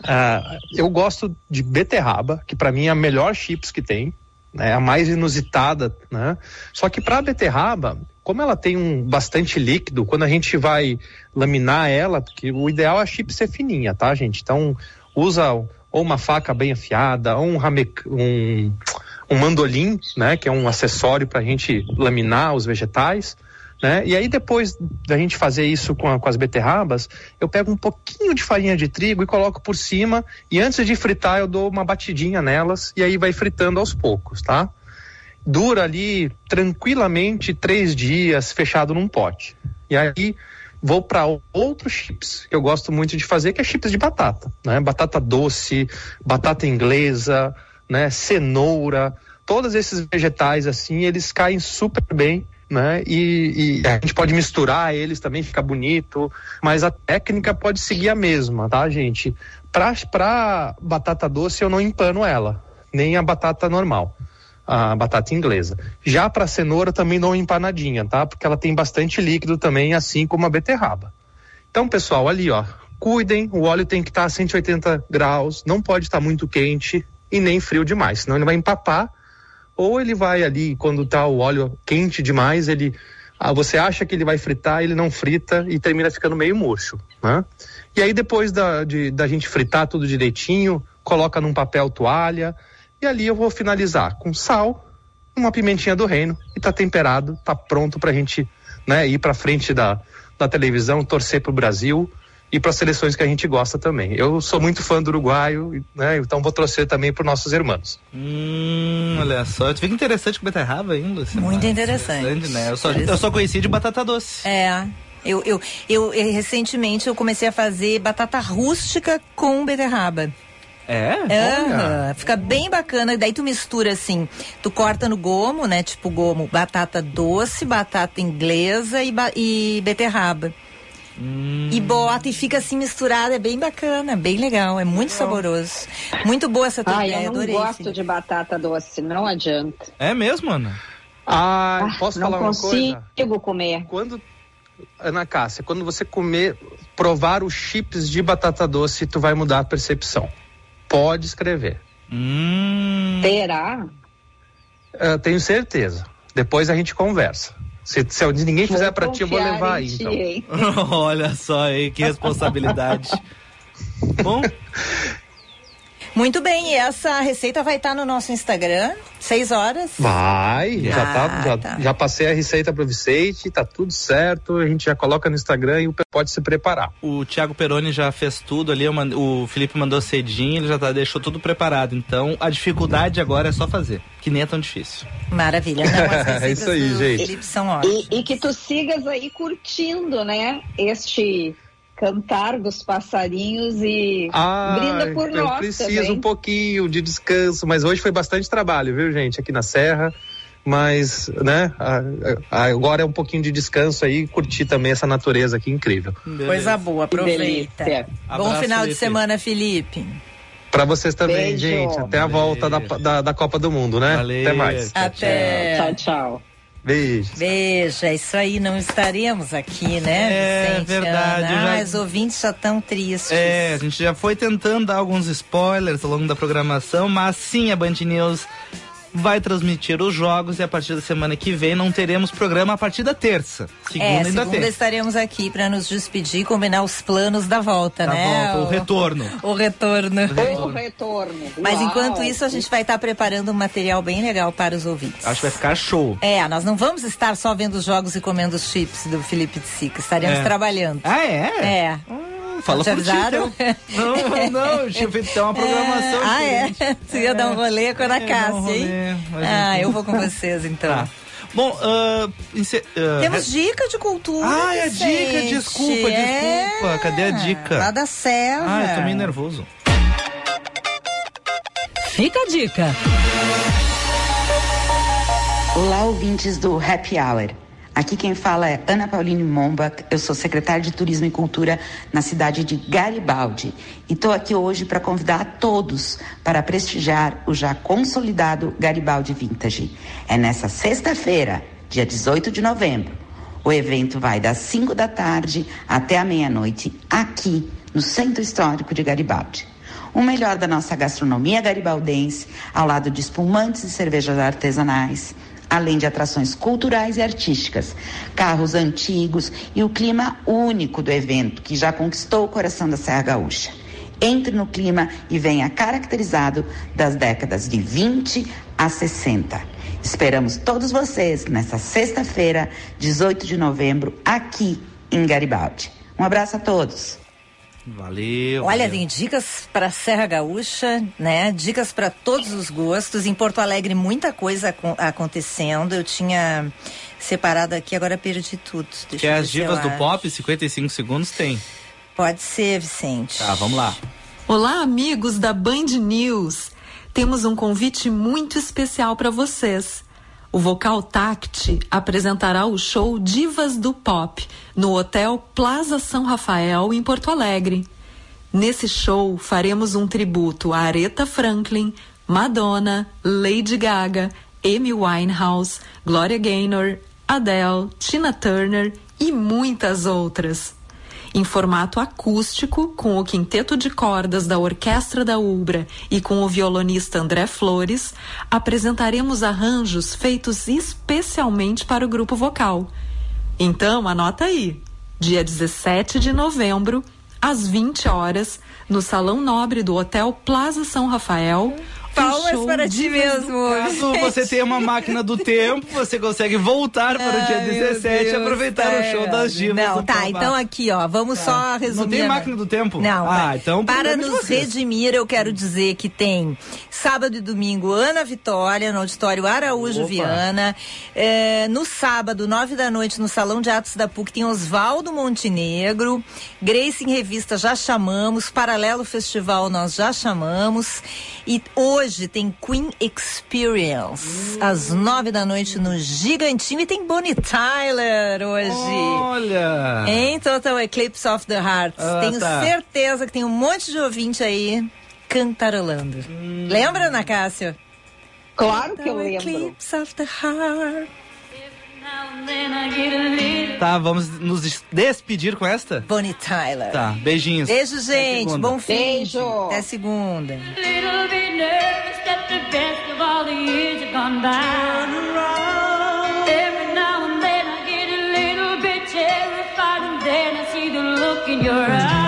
Ah, eu gosto de beterraba, que para mim é a melhor chips que tem, né? A mais inusitada, né? Só que para beterraba, como ela tem um bastante líquido, quando a gente vai laminar ela, porque o ideal é a chip ser fininha, tá, gente? Então usa ou uma faca bem afiada, ou um, rame, um, um mandolim, né? Que é um acessório para a gente laminar os vegetais. Né? E aí depois da gente fazer isso com, a- com as beterrabas, eu pego um pouquinho de farinha de trigo e coloco por cima e antes de fritar eu dou uma batidinha nelas e aí vai fritando aos poucos, tá? Dura ali tranquilamente três dias fechado num pote. E aí vou para outros chips que eu gosto muito de fazer, que é chips de batata, né? Batata doce, batata inglesa, né? Cenoura, todos esses vegetais assim, eles caem super bem né? E, e a gente pode misturar eles também, fica bonito, mas a técnica pode seguir a mesma, tá, gente? Pra, pra batata doce eu não empano ela, nem a batata normal, a batata inglesa. Já pra cenoura também não empanadinha, tá? Porque ela tem bastante líquido também, assim como a beterraba. Então, pessoal, ali, ó, cuidem, o óleo tem que estar a 180 graus, não pode estar muito quente e nem frio demais, senão ele vai empapar ou ele vai ali, quando tá o óleo quente demais, ele. ah, você acha que ele vai fritar, ele não frita e termina ficando meio murcho. Né? E aí, depois da, de, da gente fritar tudo direitinho, coloca num papel toalha. E ali eu vou finalizar com sal, uma pimentinha do reino e tá temperado, tá pronto pra gente né, ir pra frente da, da televisão, torcer pro Brasil e para seleções que a gente gosta também. Eu sou muito fã do uruguaio, né? Então vou torcer também para nossos irmãos. Hum, olha só. Tu fica interessante com beterraba ainda. Luciana? Muito interessante. Interessante, né? Eu só, eu só conhecia de batata doce. É. Eu, eu, eu, eu, recentemente eu comecei a fazer batata rústica com beterraba. É? Aham, fica bem bacana. Daí tu mistura assim, tu corta no gomo, né? Tipo gomo, batata doce, batata inglesa e, ba- e beterraba. E bota e fica assim misturado, é bem bacana, bem legal, é muito saboroso. Muito boa essa tua Ah, ideia, eu não adorei. gosto de batata doce, não adianta. É mesmo, Ana? Ah, Ah, posso não falar uma coisa? consigo comer. Quando, Ana Cássia, quando você comer, provar os chips de batata doce, tu vai mudar a percepção. Pode escrever. Hum. Será? Eu tenho certeza. Depois a gente conversa. Se, se ninguém fizer pra ti, eu vou levar aí, então. Olha só aí, que responsabilidade. Bom, Muito bem, e essa receita vai estar no nosso Instagram, seis horas. Vai, já, Ah, tá, já, tá. já passei a receita pro Vicente, tá tudo certo, a gente já coloca no Instagram e o pode se preparar. O Thiago Peroni já fez tudo ali, o Felipe mandou cedinho, ele já tá, deixou tudo preparado. Então a dificuldade agora é só fazer, que nem é tão difícil. Maravilha. Não, É isso aí, gente. Felipe são ótimas. E, e que tu sigas aí curtindo, né? Este cantar dos passarinhos e Ah, brinda por eu nós preciso também. um pouquinho de descanso, mas hoje foi bastante trabalho, viu, gente, aqui na Serra. Mas, né, agora é um pouquinho de descanso aí e curtir também essa natureza aqui incrível. Coisa boa, aproveita. Bom final de Felipe. semana, Felipe. Pra vocês também, Beijo. gente. Até a volta da, da, da Copa do Mundo, né? Valeu. Até mais. Até. Tchau, tchau. Beijo. Beijo, é isso aí, não estaremos aqui, né, É, Vicente? verdade, Ana? já- Ah, os ouvintes já estão tristes. É, a gente já foi tentando dar alguns spoilers ao longo da programação, mas sim, a Band News vai transmitir os jogos e a partir da semana que vem não teremos programa a partir da terça. Segunda é, ainda segunda tem. estaremos aqui para nos despedir e combinar os planos da volta, Da né? volta, o retorno. O retorno. O retorno. Mas Uau. enquanto isso, a gente vai estar preparando um material bem legal para os ouvintes. Acho que vai ficar show. É, nós não vamos estar só vendo os jogos e comendo os chips do Felipe de Sica. Estaremos É. trabalhando. Ah, é? É. Fala Te por ti, então. Não, não, eu tinha feito até uma programação. ah, diferente. é? Tu ia dar um rolê com a Ana É, Cássia, hein? rolê, Ah, eu vou com vocês, então. Tá. Bom, ense- ah, Temos dica de cultura. Ah, é a dica, desculpa, desculpa. É, Cadê a dica? Lá da Serra. Ah, eu tô meio nervoso. Fica a dica. Olá, ouvintes do Happy Hour. Aqui quem fala é Ana Pauline Momba, eu sou secretária de Turismo e Cultura na cidade de Garibaldi. E estou aqui hoje para convidar a todos para prestigiar o já consolidado Garibaldi Vintage. É nessa sexta-feira, dia 18 de novembro. O evento vai das 5 da tarde até a meia-noite, aqui no Centro Histórico de Garibaldi. O melhor da nossa gastronomia garibaldense, ao lado de espumantes e cervejas artesanais, além de atrações culturais e artísticas, carros antigos e o clima único do evento, que já conquistou o coração da Serra Gaúcha. Entre no clima e venha caracterizado das décadas de 20 a 60. Esperamos todos vocês nessa sexta-feira, 18 de novembro, aqui em Garibaldi. Um abraço a todos. Valeu. Olha, valeu. tem dicas para Serra Gaúcha, né? Dicas para todos os gostos. Em Porto Alegre, muita coisa acon- acontecendo. Eu tinha separado aqui, agora perdi tudo. Deixa Quer eu ver as divas do acho. pop? 55 segundos tem. Pode ser, Vicente. Tá, vamos lá. Olá, amigos da Band News. Temos um convite muito especial para vocês. O Vocal Tact apresentará o show Divas do Pop no Hotel Plaza São Rafael, em Porto Alegre. Nesse show, faremos um tributo a Aretha Franklin, Madonna, Lady Gaga, Amy Winehouse, Gloria Gaynor, Adele, Tina Turner e muitas outras. Em formato acústico, com o quinteto de cordas da Orquestra da Ubra e com o violonista André Flores, apresentaremos arranjos feitos especialmente para o grupo vocal. Então, anota aí. Dia 17 de novembro, às 20 horas, no Salão Nobre do Hotel Plaza São Rafael. Palmas show para ti mesmo. Caso você tenha uma máquina do tempo, você consegue voltar para o dia Ai, meu 17 e aproveitar o show das divas. Não, tá, então aqui, ó, vamos só resumir. Não tem né? máquina do tempo? Não. Ah, vai. então Para é de nos redimir, eu quero dizer que tem sábado e domingo Ana Vitória, no auditório Araújo Opa. Viana. É, no sábado, nove da noite, no Salão de Atos da PUC, tem Oswaldo Montenegro. Grace em Revista já chamamos. Paralelo Festival nós já chamamos. E hoje tem Queen Experience, às nove da noite no Gigantinho. E tem Bonnie Tyler hoje. Olha! Em Total Eclipse of the Heart. Ah, Tenho tá. certeza que tem um monte de ouvinte aí cantarolando. Hum. Lembra, Ana Cássia? Claro que eu Total lembro. Eclipse of the Heart. Tá, vamos nos des- despedir com esta? Bonnie Tyler. Tá, beijinhos. Beijo, gente. Bom fim. Beijo. Até segunda. Every now and then I get a little bit terrified, and then I see the look in your eye.